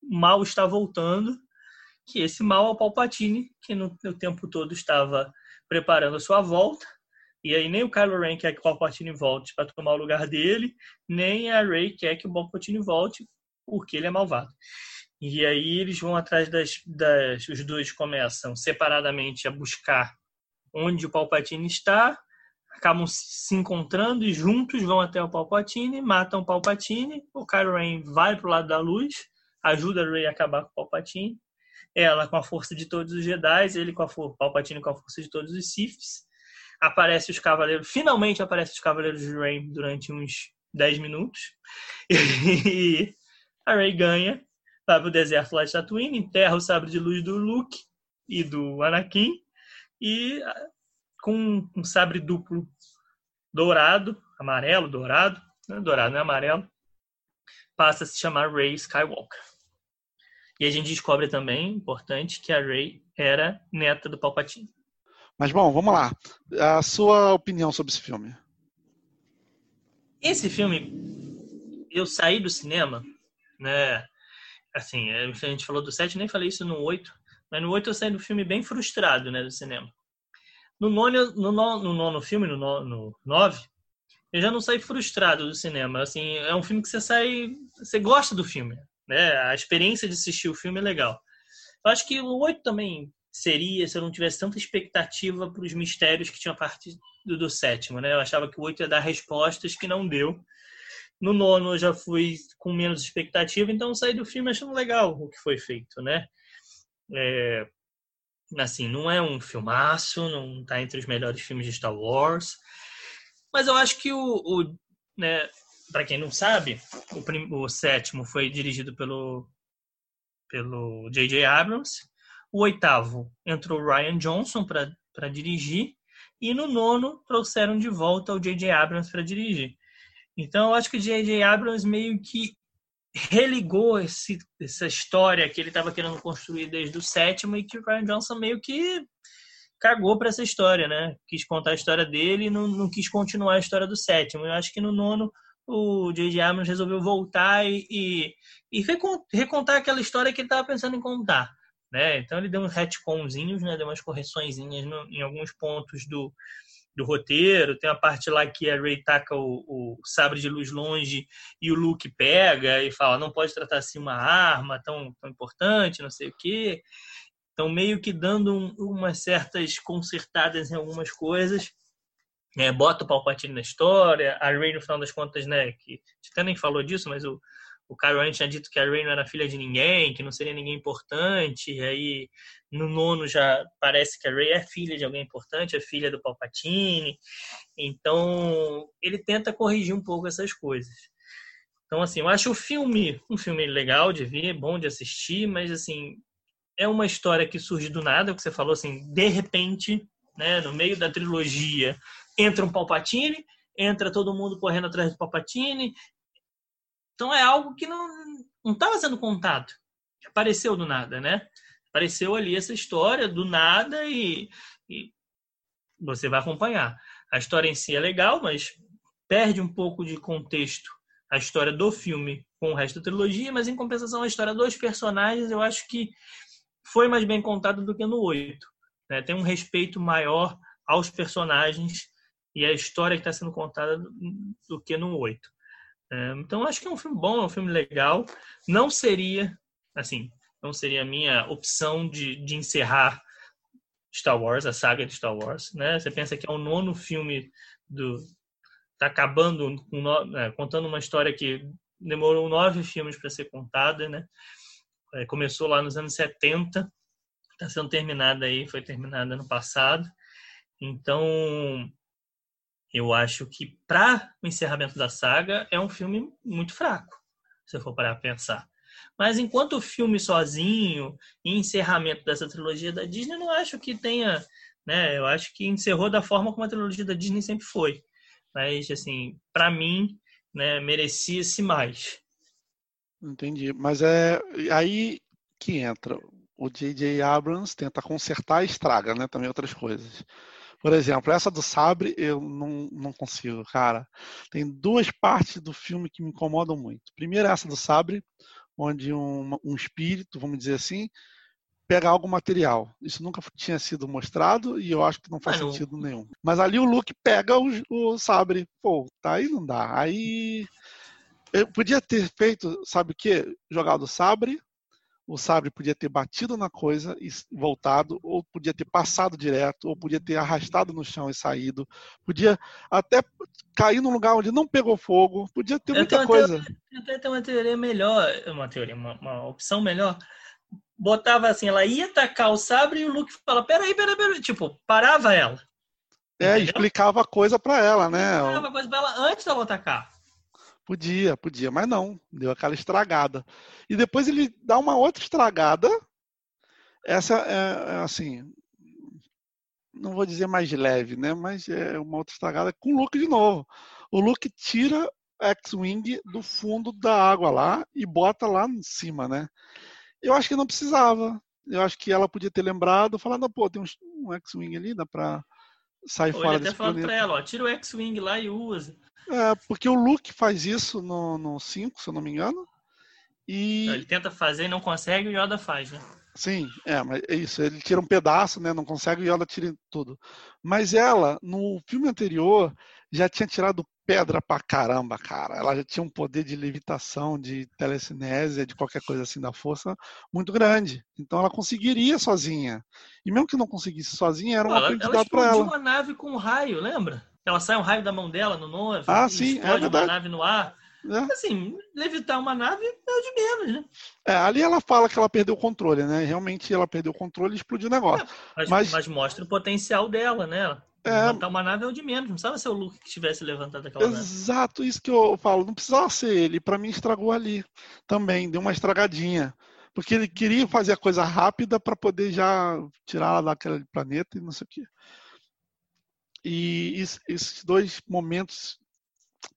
mal está voltando, que esse mal é o Palpatine, que no, no tempo todo estava preparando a sua volta. E aí nem o Kylo Ren quer que o Palpatine volte para tomar o lugar dele, nem a Rey quer que o Palpatine volte porque ele é malvado. E aí eles vão atrás das, das os dois começam separadamente a buscar onde o Palpatine está, acabam se encontrando e juntos vão até o Palpatine, matam o Palpatine, o Kylo Ren vai pro lado da luz, ajuda a Rey a acabar com o Palpatine, ela com a força de todos os Jedi, ele com a força, Palpatine com a força de todos os Siths. Aparece os cavaleiros, finalmente aparece os cavaleiros de Rey durante uns 10 minutos. E a Rey ganha, vai pro deserto lá de Tatooine, enterra o sabre de luz do Luke e do Anakin e com um sabre duplo dourado, amarelo, dourado, não é dourado, não é amarelo, passa a se chamar Rey Skywalker. E a gente descobre também, importante, que a Rey era neta do Palpatine. Mas bom, vamos lá. A sua opinião sobre esse filme? Esse filme, eu saí do cinema, né? Assim, a gente falou do 7, nem falei isso no 8, mas no 8 eu saí do filme bem frustrado, né, do cinema. No nono, no, nono, no nono filme, no, no 9, eu já não saí frustrado do cinema. Assim, é um filme que você sai, você gosta do filme, né? A experiência de assistir o filme é legal. Eu acho que o 8 também seria se eu não tivesse tanta expectativa para os mistérios que tinha a partir do, do sétimo, né? Eu achava que o 8 ia dar respostas que não deu. No nono eu já fui com menos expectativa, então saí do filme achando legal o que foi feito, né? É, assim, não é um filmaço, não está entre os melhores filmes de Star Wars, mas eu acho que o, o né, para quem não sabe, o, prim, o sétimo foi dirigido pelo pelo J.J. Abrams, o oitavo entrou Ryan Johnson para dirigir e no nono trouxeram de volta o J.J. Abrams para dirigir. Então eu acho que o J.J. Abrams meio que religou esse, essa história que ele estava querendo construir desde o sétimo e que o Ryan Johnson meio que cagou para essa história, né? Quis contar a história dele e não, não quis continuar a história do sétimo. Eu acho que no nono o J.J. Abrams resolveu voltar e, e, e recontar aquela história que ele estava pensando em contar. Né? Então ele deu uns retconzinhos, né? deu umas correçõezinhas no, em alguns pontos do, do roteiro. Tem a parte lá que a Rey taca o, o, sabre de luz longe e o Luke pega e fala: não pode tratar assim uma arma tão, tão importante, não sei o quê. Então, meio que dando um, umas certas consertadas em algumas coisas. É, bota o Palpatine na história. A Rey, no final das contas, né? Que até nem falou disso, mas o, o Kylo tinha dito que a Rey não era filha de ninguém, que não seria ninguém importante. E aí, no nono, já parece que a Rey é filha de alguém importante, é filha do Palpatine. Então, ele tenta corrigir um pouco essas coisas. Então, assim, eu acho o filme um filme legal de ver, bom de assistir, mas, assim, é uma história que surge do nada, o que você falou, assim, de repente, né, no meio da trilogia, entra um Palpatine, entra todo mundo correndo atrás do Palpatine, então é algo que não estava sendo contado. Apareceu do nada, né? Apareceu ali essa história do nada e, e você vai acompanhar. A história em si é legal, mas perde um pouco de contexto a história do filme com o resto da trilogia, mas em compensação a história dos personagens eu acho que foi mais bem contada do que no 8. Né? Tem um respeito maior aos personagens e a história que está sendo contada do, que no 8. É, então acho que é um filme bom, é um filme legal. Não seria, assim, não seria a minha opção de, de encerrar Star Wars, a saga de Star Wars, né? Você pensa que é o nono filme do tá acabando é, contando uma história que demorou nove filmes para ser contada, né? É, começou lá nos anos 70, está sendo terminada aí, foi terminada ano passado. Então, eu acho que para o encerramento da saga é um filme muito fraco, se eu for parar pensar. Mas enquanto o filme sozinho e encerramento dessa trilogia da Disney, eu não acho que tenha, né? Eu acho que encerrou da forma como a trilogia da Disney sempre foi. Mas assim, para mim, né, merecia-se mais. Entendi. Mas é aí que entra. O J.J. Abrams tenta consertar e estraga, né? Também outras coisas. Por exemplo, essa do sabre eu não, não consigo, cara. Tem duas partes do filme que me incomodam muito. Primeiro, essa do sabre, onde um, um espírito, vamos dizer assim, pega algo material. Isso nunca tinha sido mostrado e eu acho que não faz Mas sentido nenhum. Mas ali o Luke pega o, o sabre. Pô, tá aí não dá. Aí eu podia ter feito, sabe o quê? Jogado o sabre, o sabre podia ter batido na coisa e voltado, ou podia ter passado direto, ou podia ter arrastado no chão e saído, podia até cair num lugar onde não pegou fogo, podia ter muita coisa. Teoria, até ter uma teoria melhor, uma teoria, uma, uma, opção melhor. Botava assim, ela ia atacar o sabre e o Luke fala: peraí, peraí, peraí. Tipo, parava ela. É, Entendeu? explicava a coisa pra ela, né? Explicava a coisa pra ela antes dela atacar. Podia, podia, mas não, deu aquela estragada. E depois ele dá uma outra estragada. Essa é, é assim, não vou dizer mais leve, né? Mas é uma outra estragada com o Luke de novo. O Luke tira X-Wing do fundo da água lá e bota lá em cima, né? Eu acho que não precisava. Eu acho que ela podia ter lembrado, falando, pô, tem um, X-Wing ali, dá pra sair Ou fora ele até falando pra ela, ó, tira o X-Wing lá e usa. É, porque o Luke faz isso no 5, se eu não me engano. E... Ele tenta fazer e não consegue, o Yoda faz, né? Sim, é, mas é isso. Ele tira um pedaço, né? Não consegue, o Yoda tira tudo. Mas ela, no filme anterior, já tinha tirado pedra pra caramba, cara. Ela já tinha um poder de levitação, de telecinésia, de qualquer coisa assim da força muito grande. Então ela conseguiria sozinha. E mesmo que não conseguisse sozinha, era um aprendizado para ela. Ela uma nave com um raio, lembra? Ela sai um raio da mão dela no noivo. Ah, sim, é verdade. uma nave no ar. É. Assim, levitar uma nave é o de menos, né? É, ali ela fala que ela perdeu o controle, né? Realmente ela perdeu o controle e explodiu o negócio. É, mas, mas... mas, mostra o potencial dela, né? É... Levantar uma nave é o de menos, não precisava ser o Luke que tivesse levantado aquela Exato, nave. Exato, isso que eu falo, não precisava ser ele. Para mim estragou ali também, deu uma estragadinha. Porque ele queria fazer a coisa rápida para poder já tirar ela daquele planeta e não sei o quê. E esses dois momentos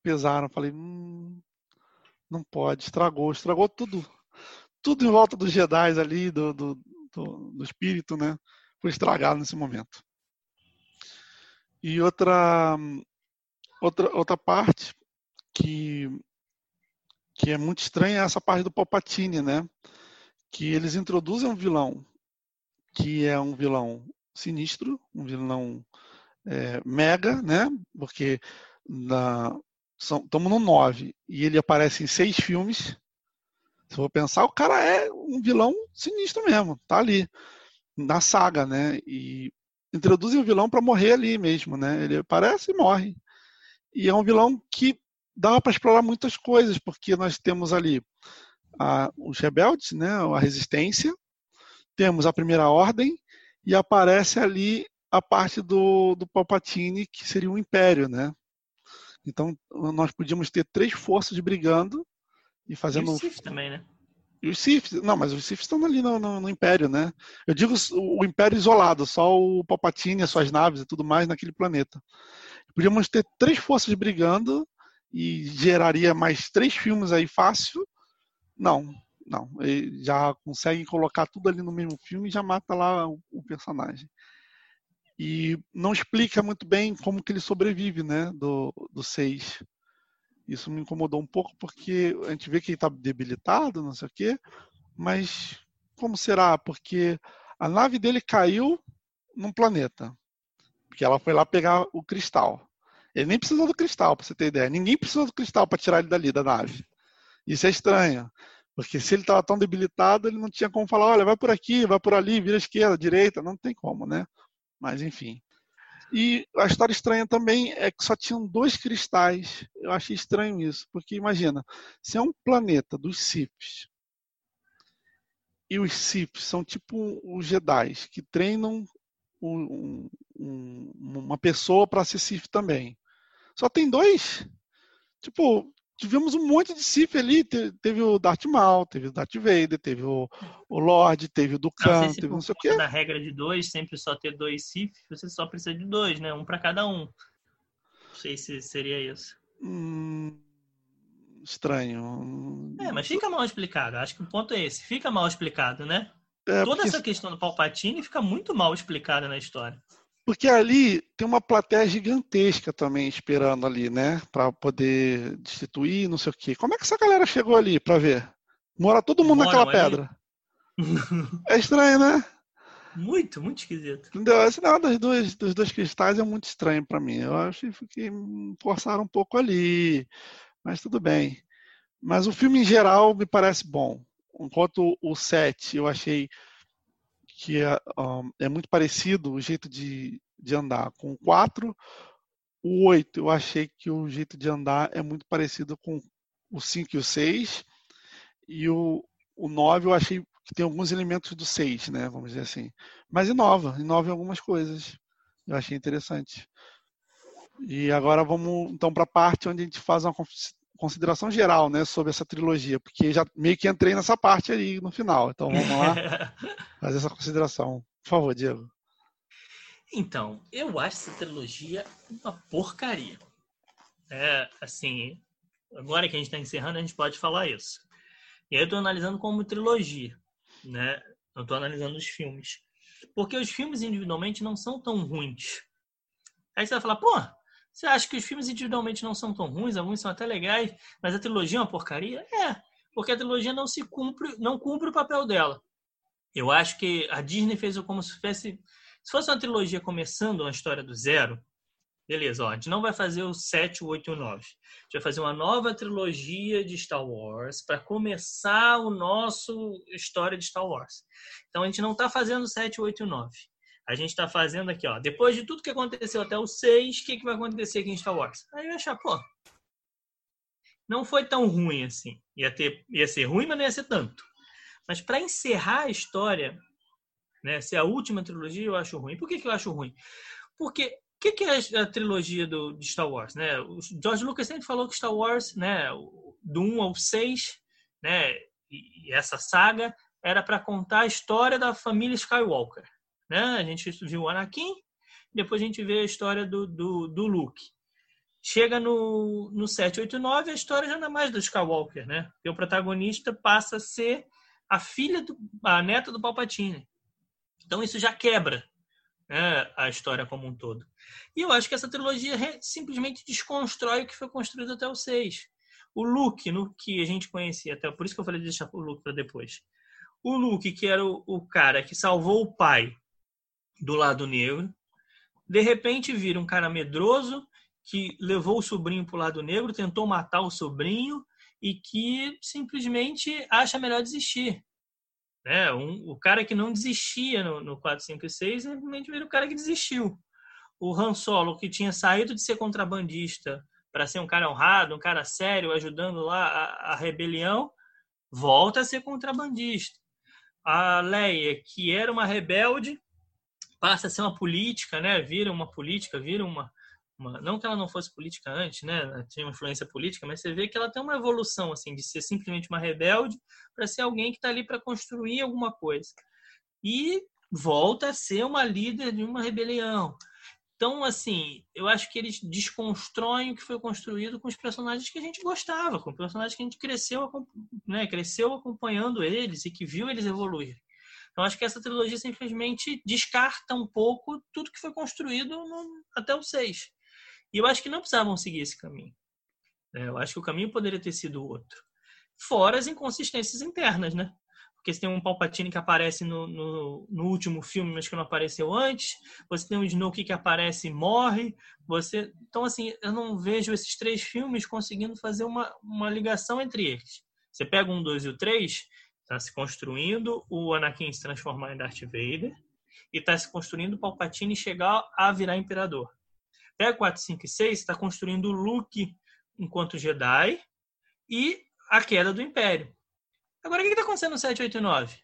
pesaram. Falei, hum, não pode, estragou, estragou tudo. Tudo em volta dos Jedi ali, do, do, do, do espírito, né? Foi estragado nesse momento. E outra, outra, outra parte que, que é muito estranha é essa parte do Palpatine, né? Que eles introduzem um vilão que é um vilão sinistro, um vilão é, mega, né? Porque estamos no 9 e ele aparece em seis filmes. Se for pensar, o cara é um vilão sinistro mesmo, tá ali na saga, né? E introduzem o vilão para morrer ali mesmo, né? Ele aparece e morre. E é um vilão que dá para explorar muitas coisas, porque nós temos ali a, os rebeldes, né? A resistência, temos a primeira ordem e aparece ali a parte do, do Palpatine, que seria o Império, né? Então, nós podíamos ter três forças brigando e fazendo... E os Sith também, né? E os Sith, não, mas os Sith estão ali no, no, no, Império, né? Eu digo o, Império isolado, só o Palpatine, as suas naves e tudo mais naquele planeta. Podíamos ter três forças brigando e geraria mais três filmes aí fácil. Não, não. Ele já consegue colocar tudo ali no mesmo filme e já mata lá o, personagem e não explica muito bem como que ele sobrevive, né, do, do 6. Isso me incomodou um pouco porque a gente vê que ele está debilitado, não sei o quê, mas como será? Porque a nave dele caiu num planeta, porque ela foi lá pegar o cristal. Ele nem precisou do cristal, para você ter ideia. Ninguém precisou do cristal para tirar ele dali da nave. Isso é estranho. Porque se ele estava tão debilitado, ele não tinha como falar, olha, vai por aqui, vai por ali, vira esquerda, direita, não tem como, né? Mas enfim. E a história estranha também é que só tinham dois cristais. Eu achei estranho isso, porque imagina, se é um planeta dos Siths e os Siths são tipo os Jedi que treinam um, um, uma pessoa para ser Sith também. Só tem dois. Tipo, tivemos um monte de Sif ali. Teve o Darth Maul, teve o Darth Vader, teve o, o Lorde, teve o Dukan, teve não sei o quê. Da regra de dois, sempre só ter dois Sif, você só precisa de dois, né? Um para cada um. Não sei se seria isso. Hum, estranho. É, mas fica mal explicado. Acho que o ponto é esse. Fica mal explicado, né? É, Toda porque... essa questão do Palpatine fica muito mal explicada na história. Porque ali tem uma plateia gigantesca também esperando ali, né? Para poder destituir, não sei o quê. Como é que essa galera chegou ali para ver? Mora todo mundo Moram naquela ali. pedra. é estranho, né? Muito, muito esquisito. Entendeu? Esse negócio dos dois, dos dois cristais é muito estranho para mim. Eu acho que forçaram um pouco ali. Mas tudo bem. Mas o filme em geral me parece bom. Enquanto o 7 eu achei que é, um, é muito parecido o jeito de, de andar com o 4. O 8 eu achei que o jeito de andar é muito parecido com o 5 e o 6. E o, o 9 eu achei que tem alguns elementos do 6, né? Vamos dizer assim. Mas inova, inova em algumas coisas. Eu achei interessante. E agora vamos então para a parte onde a gente faz uma consideração geral, né, sobre essa trilogia, porque já meio que entrei nessa parte aí no final. Então vamos lá fazer essa consideração. Por favor, Diego. Então, eu acho essa trilogia uma porcaria. É, assim, agora que a gente está encerrando, a gente pode falar isso. E aí eu estou analisando como trilogia, né? Eu estou analisando os filmes. Porque os filmes individualmente não são tão ruins. Aí você vai falar, pô, você acha que os filmes individualmente não são tão ruins, alguns são até legais, mas a trilogia é uma porcaria? É, porque a trilogia não se cumpre, não cumpre o papel dela. Eu acho que a Disney fez como se fosse, se fosse uma trilogia começando uma história do zero, beleza, ó, a gente não vai fazer o 7, o 8 e o 9. A gente vai fazer uma nova trilogia de Star Wars para começar o nosso história de Star Wars. Então a gente não está fazendo o 7, o 8 e o 9 a gente está fazendo aqui, ó. Depois de tudo que aconteceu até o 6, o que, que vai acontecer aqui em Star Wars? Aí eu achar, pô, não foi tão ruim assim. Ia, ter, ia ser ruim, mas não ia ser tanto. Mas para encerrar a história, né, ser a última trilogia, eu acho ruim. Por que, que eu acho ruim? Porque o que, que é a trilogia do, de Star Wars? Né? O George Lucas sempre falou que Star Wars, né, do 1 ao 6, né, e essa saga, era para contar a história da família Skywalker. Né? A gente viu o Anakin, depois a gente vê a história do, do, do Luke. Chega no, no 789, a história já não é mais do Skywalker, né? Porque o protagonista passa a ser a filha, do, a neta do Palpatine. Então isso já quebra né, a história como um todo. E eu acho que essa trilogia simplesmente desconstrói o que foi construído até o 6. O Luke, no que a gente conhecia, até por isso que eu falei de deixar o Luke para depois. O Luke, que era o, o cara que salvou o pai do lado negro. De repente vira um cara medroso que levou o sobrinho para o lado negro, tentou matar o sobrinho e que simplesmente acha melhor desistir. Né? Um, o cara que não desistia no, no 4, 5 e 6 simplesmente vira o cara que desistiu. O Han Solo, que tinha saído de ser contrabandista para ser um cara honrado, um cara sério, ajudando lá a, a rebelião, volta a ser contrabandista. A Leia, que era uma rebelde, passa a ser uma política, né? Vira uma política, vira uma, uma, não que ela não fosse política antes, né? Tinha uma influência política, mas você vê que ela tem uma evolução assim de ser simplesmente uma rebelde para ser alguém que está ali para construir alguma coisa e volta a ser uma líder de uma rebelião. Então, assim, eu acho que eles desconstroem o que foi construído com os personagens que a gente gostava, com personagens que a gente cresceu, né, cresceu acompanhando eles e que viu eles evoluir. Então, acho que essa trilogia simplesmente descarta um pouco tudo que foi construído no, até o 6. E eu acho que não precisavam seguir esse caminho. É, eu acho que o caminho poderia ter sido outro. Fora as inconsistências internas, né? Porque você tem um Palpatine que aparece no, no, no, último filme, mas que não apareceu antes. Você tem um Snoke que aparece e morre. Você... Então, assim, eu não vejo esses três filmes conseguindo fazer uma, uma ligação entre eles. Você pega um, dois e o três, Está se construindo o Anakin se transformar em Darth Vader e está se construindo o Palpatine chegar a virar imperador. Pega 4, 5 e 6, está construindo o Luke enquanto Jedi e a queda do Império. Agora, o que está acontecendo no 7, 8 e 9?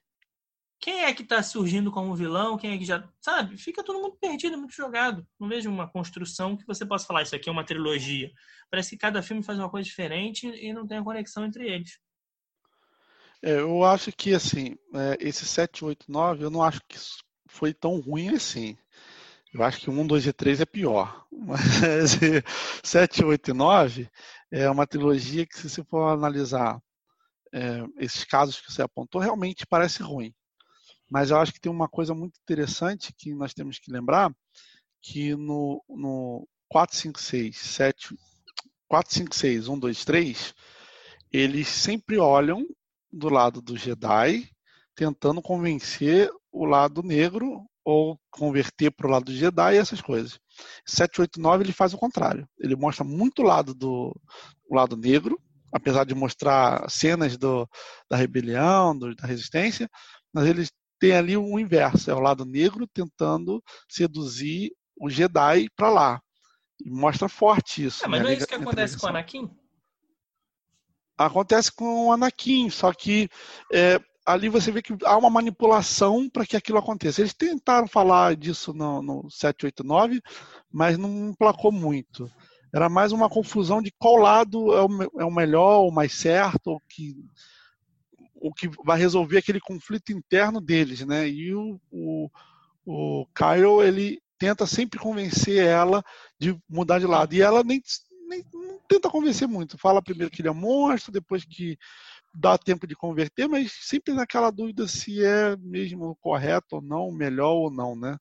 Quem é que está surgindo como vilão? Quem é que já. Sabe? Fica todo mundo perdido, muito jogado. Não vejo uma construção que você possa falar, isso aqui é uma trilogia. Parece que cada filme faz uma coisa diferente e não tem a conexão entre eles. É, eu acho que, assim, é, esse 7, 8, 9, eu não acho que foi tão ruim assim. Eu acho que 1, 2 e 3 é pior. Mas 7, 8 e 9 é uma trilogia que, se você for analisar é, esses casos que você apontou, realmente parece ruim. Mas eu acho que tem uma coisa muito interessante que nós temos que lembrar, que no, no 4, 5, 6, 7, 4, 5, 6, 1, 2, 3, eles sempre olham do lado do Jedi, tentando convencer o lado negro ou converter para o lado do Jedi e essas coisas. 789 ele faz o contrário. Ele mostra muito o lado do o lado negro, apesar de mostrar cenas do, da rebelião, do, da resistência, mas eles têm ali o inverso, é o lado negro tentando seduzir o Jedi para lá. E mostra forte isso. É, mas né? não é isso que acontece com o Anakin? Acontece com o Anakin, só que é, ali você vê que há uma manipulação para que aquilo aconteça. Eles tentaram falar disso no, no 789, mas não placou muito. Era mais uma confusão de qual lado é o, é o melhor, o mais certo, o que, o que vai resolver aquele conflito interno deles, né? E o, o, o Kyle, ele tenta sempre convencer ela de mudar de lado. E ela nem, nem não tenta convencer muito. Fala primeiro que ele é monstro, depois que dá tempo de converter, mas sempre naquela dúvida se é mesmo correto ou não, melhor ou não, né?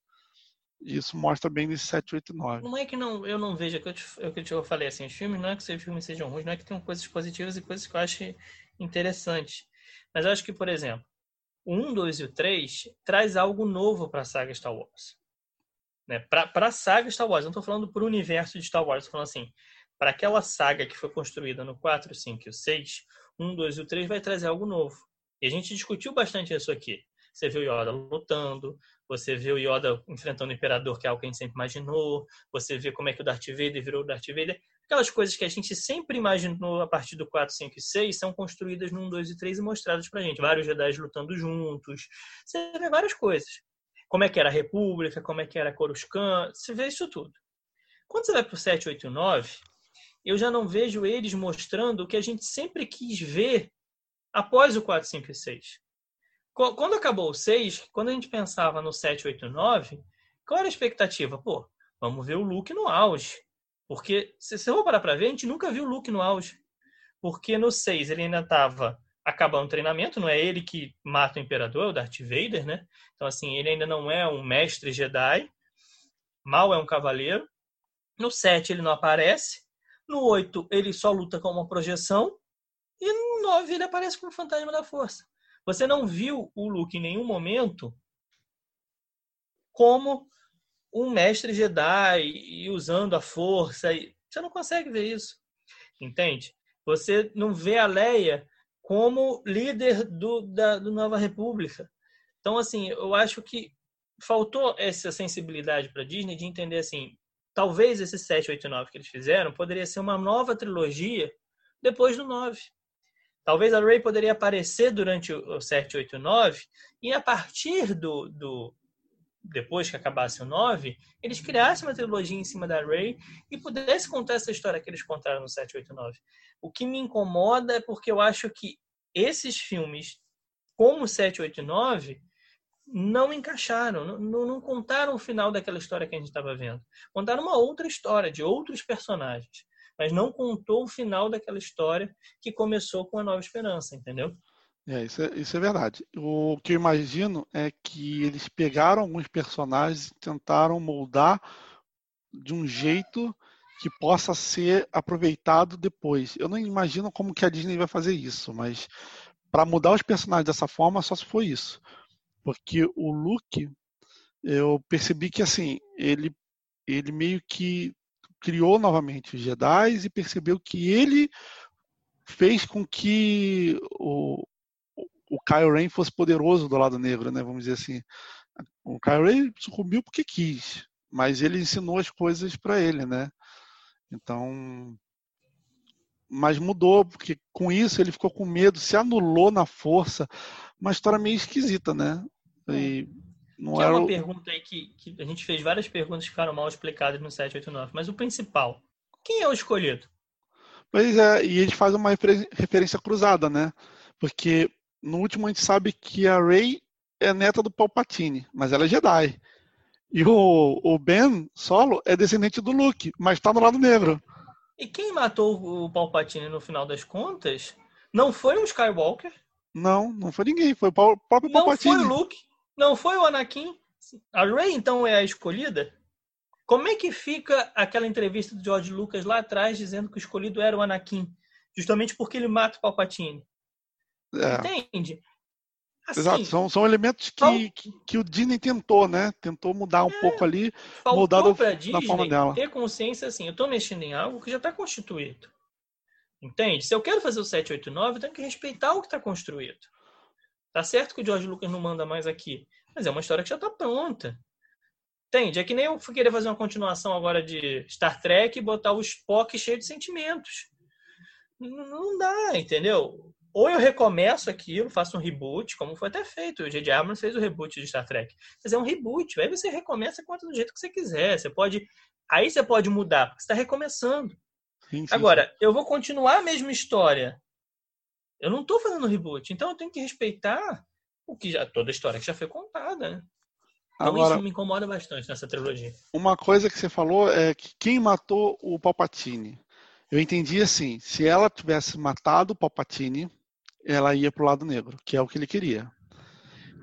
Isso mostra bem nesse 789. Não é que não, eu não vejo, é que eu, te, é que eu falei assim, os filmes não é que os filmes sejam ruins, não é que tem coisas positivas e coisas que eu acho interessantes. Mas eu acho que, por exemplo, o 1, 2 e o 3 traz algo novo para a saga Star Wars né, para a saga Star Wars. Não estou falando para o universo de Star Wars, estou falando assim, para aquela saga que foi construída no 4, 5 e o 6, 1, 2 e o 3 vai trazer algo novo. E a gente discutiu bastante isso aqui. Você viu Yoda lutando, você viu Yoda enfrentando o Imperador, que é algo que a gente sempre imaginou, você vê como é que o Darth Vader virou o Darth Vader. Aquelas coisas que a gente sempre imaginou a partir do 4, 5 e 6 são construídas no 1, 2 e 3 e mostradas pra gente. Vários Jedi lutando juntos. Você vê várias coisas como é que era a República, como é que era Coruscant, você vê isso tudo. Quando você vai para o 789, eu já não vejo eles mostrando o que a gente sempre quis ver após o 4, 5 e 6. Quando acabou o 6, quando a gente pensava no 789, qual era a expectativa? Pô, vamos ver o Luke no auge. Porque, se você for parar para ver, a gente nunca viu o Luke no auge. Porque no 6 ele ainda estava acabar um treinamento, não é ele que mata o imperador, é o Darth Vader, né? Então, assim, ele ainda não é um mestre Jedi, mal é um cavaleiro. No 7 ele não aparece, no 8 ele só luta com uma projeção, e no 9 ele aparece como fantasma da força. Você não viu o Luke em nenhum momento como um mestre Jedi e usando a força. Você não consegue ver isso. Entende? Você não vê a Leia como líder do, da do Nova República. Então, assim, eu acho que faltou essa sensibilidade para Disney de entender assim, talvez esse 7, 8 9 que eles fizeram poderia ser uma nova trilogia depois do 9. Talvez a Rey poderia aparecer durante o 7, 8 9 e a partir do, do depois que acabasse o 9, eles criassem uma trilogia em cima da Rey e pudessem contar essa história que eles contaram no 7, 8, 9. O que me incomoda é porque eu acho que esses filmes, como 7, 8 e 9, não encaixaram, não, não contaram o final daquela história que a gente estava vendo. Contaram uma outra história, de outros personagens, mas não contou o final daquela história que começou com a Nova Esperança, entendeu? É isso, é, isso é verdade. O que eu imagino é que eles pegaram alguns personagens e tentaram moldar de um jeito que possa ser aproveitado depois. Eu não imagino como que a Disney vai fazer isso, mas para mudar os personagens dessa forma só se for isso. Porque o Luke, eu percebi que assim, ele ele meio que criou novamente os Jedi e percebeu que ele fez com que o, o Kylo Ren fosse poderoso do lado negro, né? Vamos dizer assim. O Kylo Ren sucumbiu porque quis, mas ele ensinou as coisas para ele, né? Então, mas mudou, porque com isso ele ficou com medo, se anulou na força. Uma história meio esquisita, né? E não que era é uma pergunta aí que, que, a gente fez várias perguntas que ficaram mal explicadas no 789, mas o principal, quem é o escolhido? Pois é, e ele faz uma referência cruzada, né? Porque no último a gente sabe que a Rey é neta do Palpatine, mas ela é Jedi. E o, o Ben Solo é descendente do Luke, mas está no lado negro. E quem matou o Palpatine no final das contas não foi o Skywalker? Não, não foi ninguém, foi o próprio Palpatine. Não foi o Luke, não foi o Anakin. A Rey então é a escolhida? Como é que fica aquela entrevista do George Lucas lá atrás dizendo que o escolhido era o Anakin? Justamente porque ele mata o Palpatine. É. Entende? Assim, Exato, são, são elementos que, que, que, o Disney tentou, né? Tentou mudar um é, pouco ali, mudar da forma dela. ter consciência assim, eu estou mexendo em algo que já está constituído. Entende? Se eu quero fazer o 789, eu tenho que respeitar o que está construído. Tá certo que o George Lucas não manda mais aqui, mas é uma história que já está pronta. Entende? É que nem eu querer fazer uma continuação agora de Star Trek e botar o Spock cheio de sentimentos. Não dá, entendeu? Ou eu recomeço aquilo, faço um reboot, como foi até feito. O J.J. Abrams fez o reboot de Star Trek. Mas é um reboot. Aí você recomeça quanto do jeito que você quiser. Você pode. Aí você pode mudar, porque você está recomeçando. Sim, sim, Agora, eu vou continuar a mesma história. Eu não estou fazendo reboot, então eu tenho que respeitar o que já toda a história que já foi contada, né? Então Agora, isso me incomoda bastante nessa trilogia. Uma coisa que você falou é que quem matou o Palpatine? Eu entendi assim, se ela tivesse matado o Palpatine, ela ia pro lado negro, que é o que ele queria.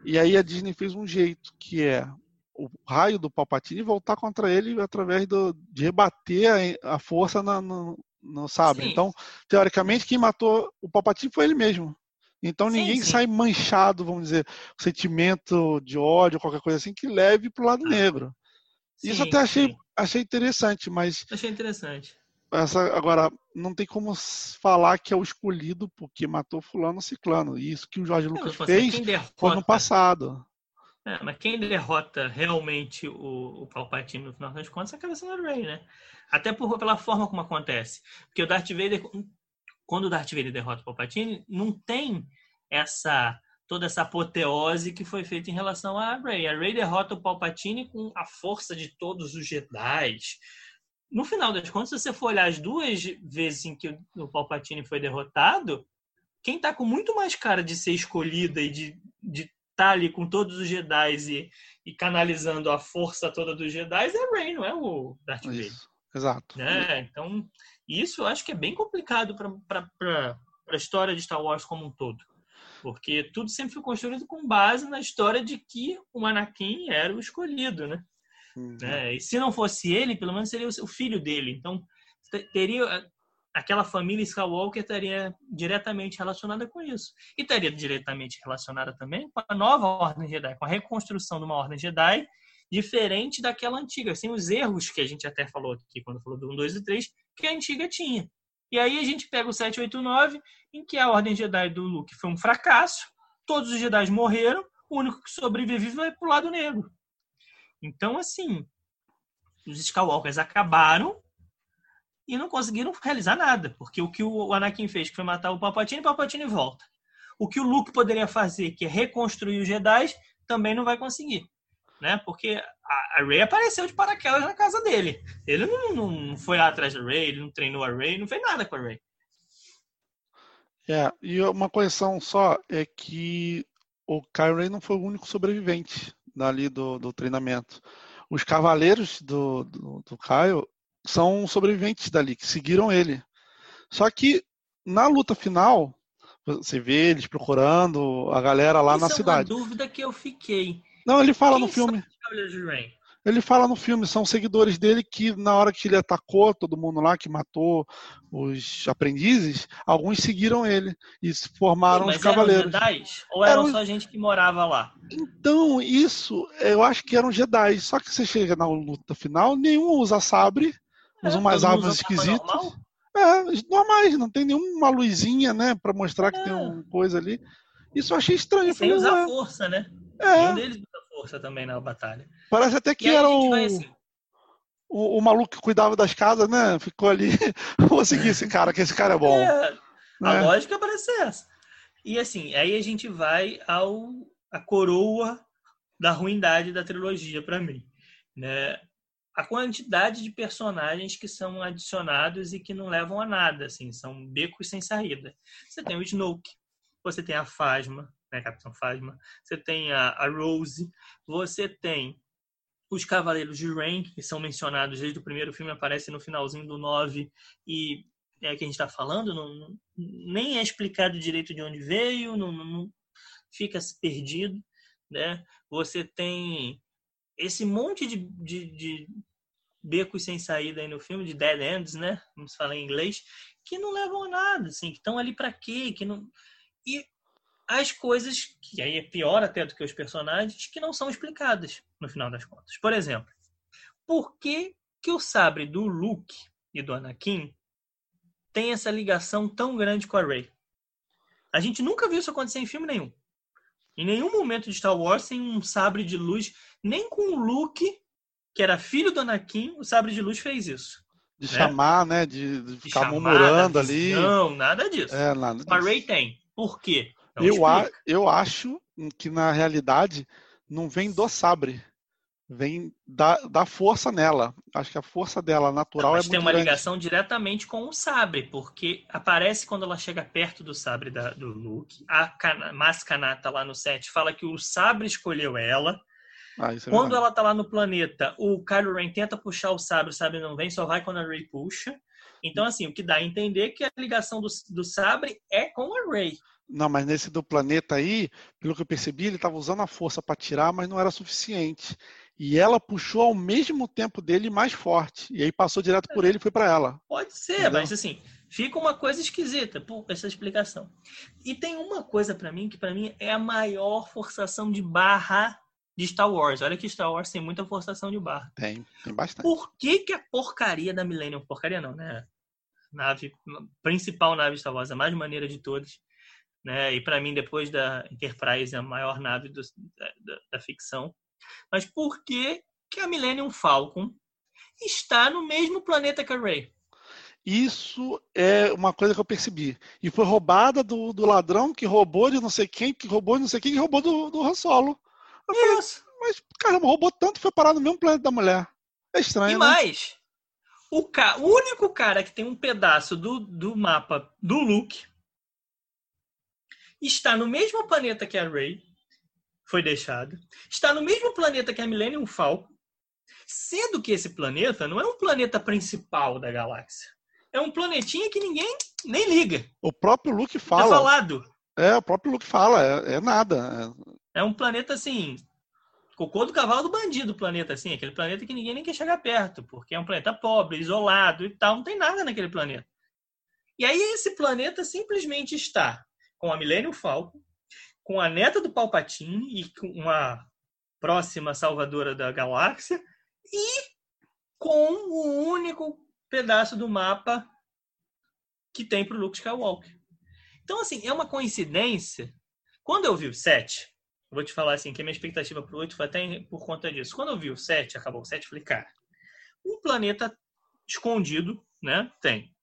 E aí a Disney fez um jeito, que é o raio do Palpatine voltar contra ele através do, de rebater a, a força na, no, no sabre. Sim. Então, teoricamente, quem matou o Palpatine foi ele mesmo. Então sim, ninguém sim. sai manchado, vamos dizer, sentimento de ódio, qualquer coisa assim, que leve para o lado ah. negro. Isso até achei, achei interessante, mas. Achei interessante. Essa, agora, não tem como falar que é o escolhido porque matou fulano ciclano. E isso que o Jorge Lucas fez foi no passado. É, mas quem derrota realmente o, o Palpatine no final das contas é a cabeça do Rey, né? Até por, pela forma como acontece. Porque o Darth Vader, quando o Darth Vader derrota o Palpatine, não tem essa toda essa apoteose que foi feita em relação a Rey. A Rey derrota o Palpatine com a força de todos os Jedi. No final das contas, se você for olhar as duas vezes em que o Palpatine foi derrotado, quem está com muito mais cara de ser escolhida e de, de tá ali com todos os Jedi e, e canalizando a força toda dos Jedi é Rey, não é o Darth Vader. Isso, exato. É, então, isso eu acho que é bem complicado para a história de Star Wars como um todo. Porque tudo sempre foi construído com base na história de que o Anakin era o escolhido, né? Uhum. É, e se não fosse ele, pelo menos seria o filho dele. Então, teria aquela família Skywalker estaria diretamente relacionada com isso. E estaria diretamente relacionada também com a nova Ordem Jedi, com a reconstrução de uma Ordem Jedi diferente daquela antiga, sem os erros que a gente até falou aqui quando falou do 1, 2 e 3, que a antiga tinha. E aí a gente pega o 789, em que a Ordem Jedi do Luke foi um fracasso, todos os Jedi morreram, o único que sobrevive vai pro lado negro. Então, assim, os Skywalkers acabaram e não conseguiram realizar nada, porque o que o Anakin fez, que foi matar o Palpatine, o Palpatine volta. O que o Luke poderia fazer, que é reconstruir os Jedi, também não vai conseguir, né? Porque a, Rey apareceu de paraquedas na casa dele. Ele não, não foi lá atrás da Rey, ele não treinou a Rey, não fez nada com a Rey. É, e uma correção só é que o Kylo não foi o único sobrevivente dali do, do treinamento. Os cavaleiros do, do, do Kyle são sobreviventes dali, que seguiram ele. Só que na luta final, você vê eles procurando a galera lá Isso na é cidade. Uma dúvida que eu fiquei. Não, ele fala Quem no filme. Ele fala no filme, são seguidores dele que na hora que ele atacou todo mundo lá, que matou os aprendizes, alguns seguiram ele e se formaram Sim, os cavaleiros. Eram Jedi? Ou eram, eram só gente que morava lá? Então, isso, eu acho que eram Jedi. Só que você chega na luta final, nenhum usa sabre, é, usam umas armas esquisitas. É, normais, não tem nenhuma luzinha, né, para mostrar que é. tem uma coisa ali. Isso eu achei estranho. Sem usar força, né? É. Deles força também na batalha. Parece até que era o... Assim. o... o... maluco que cuidava das casas, né? Ficou ali. Vou seguir esse cara, que esse cara é bom. É, né? A lógica parece essa. E assim, aí a gente vai ao a coroa da ruindade da trilogia para mim, né? a quantidade de personagens que são adicionados e que não levam a nada, assim, são becos sem saída. Você tem o Snoke, você tem a Phasma, né, Capitão Phasma, você tem a, a Rose, você tem os Cavaleiros de Rain, que são mencionados desde o primeiro filme, aparecem no finalzinho do 9 e é que a gente está falando, não, nem é explicado direito de onde veio, não, não fica perdido, né? Você tem esse monte de, de, de, becos sem saída aí no filme, de dead ends, né? Vamos falar em inglês, que não levam a nada, assim, que estão ali para quê? Que não... E as coisas, que aí é pior até do que os personagens, que não são explicadas no final das contas. Por exemplo, por que, que o sabre do Luke e do Anakin tem essa ligação tão grande com a Rey? A gente nunca viu isso acontecer em filme nenhum. Em nenhum momento de Star Wars tem um sabre de luz, nem com o Luke, que era filho do Anakin, o sabre de luz fez isso. De né? chamar, né? De, de ficar de murmurando ali. Não, nada disso. É, nada disso. A Rey tem. Por quê? Eu, a, eu acho que na realidade não vem do sabre vem da, da força nela. Acho que a força dela natural Não, mas é tem uma grande. ligação diretamente com o sabre, porque aparece quando ela chega perto do sabre da, do Luke. A Mascanata lá no set fala que o sabre escolheu ela. Ah, é quando ela tá lá no planeta, o Kylo Ren tenta puxar o sabre, o sabre não vem, só vai quando a Rey puxa. Então, assim, o que dá a entender é que a ligação do, do sabre é com a Rey. Não, mas nesse do planeta aí, pelo que eu percebi, ele estava usando a força para tirar, mas não era suficiente. E ela puxou ao mesmo tempo dele mais forte. E aí passou direto por ele e foi para ela. Pode ser, Entendeu? mas assim, fica uma coisa esquisita por essa explicação. E tem uma coisa para mim que para mim é a maior forçação de barra de Star Wars. Olha que Star Wars tem muita forçação de barra. Tem, tem bastante. Por que, que a porcaria da Millennium, porcaria não, né? Nave, principal nave Star Wars, a mais maneira de todas, né? E para mim, depois da Enterprise, a maior nave do, da, da, ficção mas por que, que a Millennium Falcon está no mesmo planeta que a Rey? Isso é uma coisa que eu percebi. E foi roubada do, do ladrão que roubou de não sei quem, que roubou de não sei quem, que roubou do, do Han Solo. Eu Isso. Falei, mas, caramba, roubou tanto foi parar no mesmo planeta da mulher. É estranho, E né? mais, o, ca... o único cara que tem um pedaço do, do mapa do Luke está no mesmo planeta que a Rey foi deixada, está no mesmo planeta que a Millennium Falcon, sendo que esse planeta não é um planeta principal da galáxia. É um planetinha que ninguém nem liga. O próprio Luke fala. É falado. É, o próprio Luke fala, é, é nada. É... é um planeta assim, cocô do cavalo do bandido, o planeta assim, aquele planeta que ninguém nem quer chegar perto, porque é um planeta pobre, isolado e tal, não tem nada naquele planeta. E aí esse planeta simplesmente está com a Millennium Falcon, com a neta do Palpatine e com uma próxima salvadora da galáxia e com o único pedaço do mapa que tem para o Luke Skywalker. Então, assim, é uma coincidência. Quando eu vi o 7, vou te falar assim, que a minha expectativa para o 8 foi até por conta disso. Quando eu vi o 7, acabou o 7, eu falei, cara, um planeta escondido, né? Tem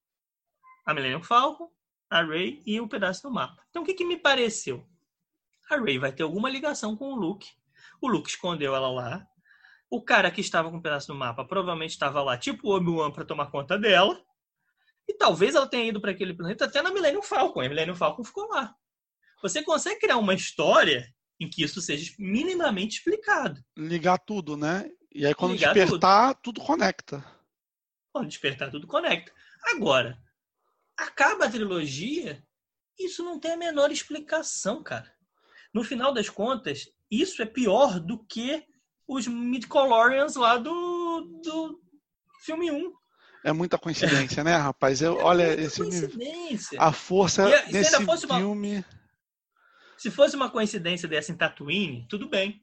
a Millennium Falcon, a Rey e o um pedaço do mapa. Então, o que, que me pareceu? a Ray vai ter alguma ligação com o Luke. O Luke escondeu ela lá. O cara que estava com um pedaço do mapa provavelmente estava lá, tipo o Obi-Wan, para tomar conta dela. E talvez ela tenha ido para aquele planeta até na Millennium Falcon. A Millennium Falcon ficou lá. Você consegue criar uma história em que isso seja minimamente explicado. Ligar tudo, né? E aí quando Ligar despertar, tudo. tudo conecta. Quando despertar, tudo conecta. Agora, acaba a trilogia, isso não tem a menor explicação, cara. No final das contas, isso é pior do que os midichlorians lá do, do filme 1. É muita coincidência, né, rapaz? Eu, é olha, esse coincidência. a força e, desse filme. Uma, se fosse uma coincidência dessa em Tatooine, tudo bem.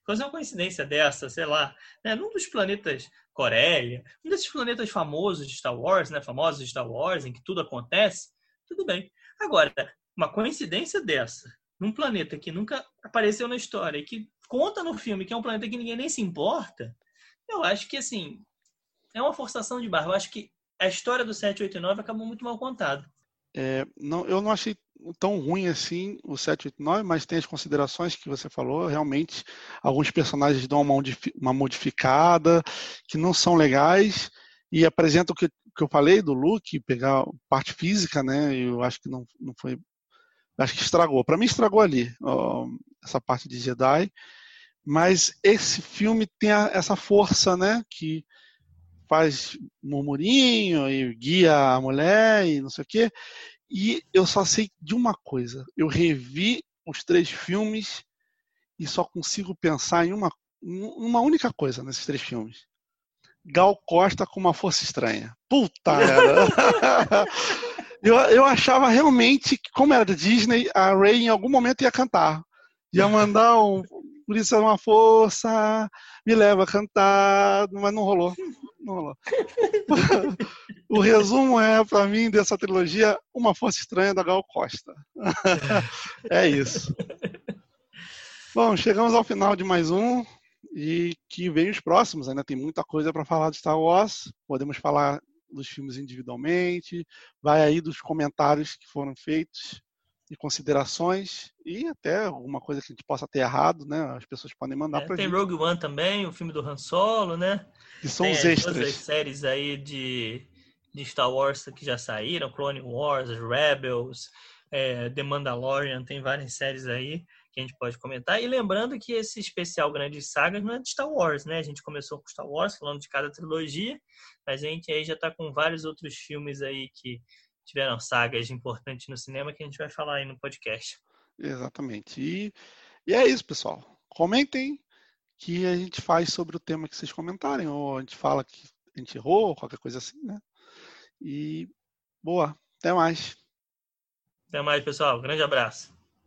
Se fosse uma coincidência dessa, sei lá, né, num dos planetas Coreia, um desses planetas famosos de Star Wars, né, famosos de Star Wars, em que tudo acontece, tudo bem. Agora, uma coincidência dessa num planeta que nunca apareceu na história e que conta no filme que é um planeta que ninguém nem se importa, eu acho que, assim, é uma forçação de barra. Eu acho que a história do 789 acabou muito mal contada. É, não, eu não achei tão ruim assim o 789, mas tem as considerações que você falou. Realmente, alguns personagens dão uma, uma modificada, que não são legais, e apresentam o que, que eu falei do Luke, pegar parte física, né? Eu acho que não, não foi Acho que estragou. Para mim, estragou ali ó, essa parte de Jedi. Mas esse filme tem a, essa força, né? Que faz murmurinho e guia a mulher e não sei o quê. E eu só sei de uma coisa. Eu revi os três filmes e só consigo pensar em uma, uma única coisa nesses três filmes. Gal Costa com uma força estranha. Puta eu, eu achava realmente que, como era da Disney, a Ray em algum momento ia cantar. Ia mandar um. Por isso é uma força, me leva a cantar, mas não rolou. O resumo é, para mim, dessa trilogia, Uma Força Estranha da Gal Costa. é isso. Bom, chegamos ao final de mais um e que vem os próximos. Ainda tem muita coisa para falar de Star Wars. Podemos falar dos filmes individualmente, vai aí dos comentários que foram feitos e considerações e até alguma coisa que a gente possa ter errado, né? As pessoas podem mandar é, para Tem gente. Rogue One também, o filme do Han Solo, né? Que são tem os extras. Todas as séries aí de, de Star Wars que já saíram, Clone Wars, Rebels, é, The Mandalorian, tem várias séries aí que a gente pode comentar. E lembrando que esse especial Grandes Sagas não é de Star Wars, né? A gente começou com Star Wars, falando de cada trilogia, mas a gente aí já está com vários outros filmes aí que tiveram sagas importantes no cinema que a gente vai falar aí no podcast. Exatamente. E, e é isso, pessoal. Comentem que a gente faz sobre o tema que vocês comentarem, ou a gente fala que a gente errou, qualquer coisa assim, né? E boa, até mais. Até mais, pessoal. Grande abraço.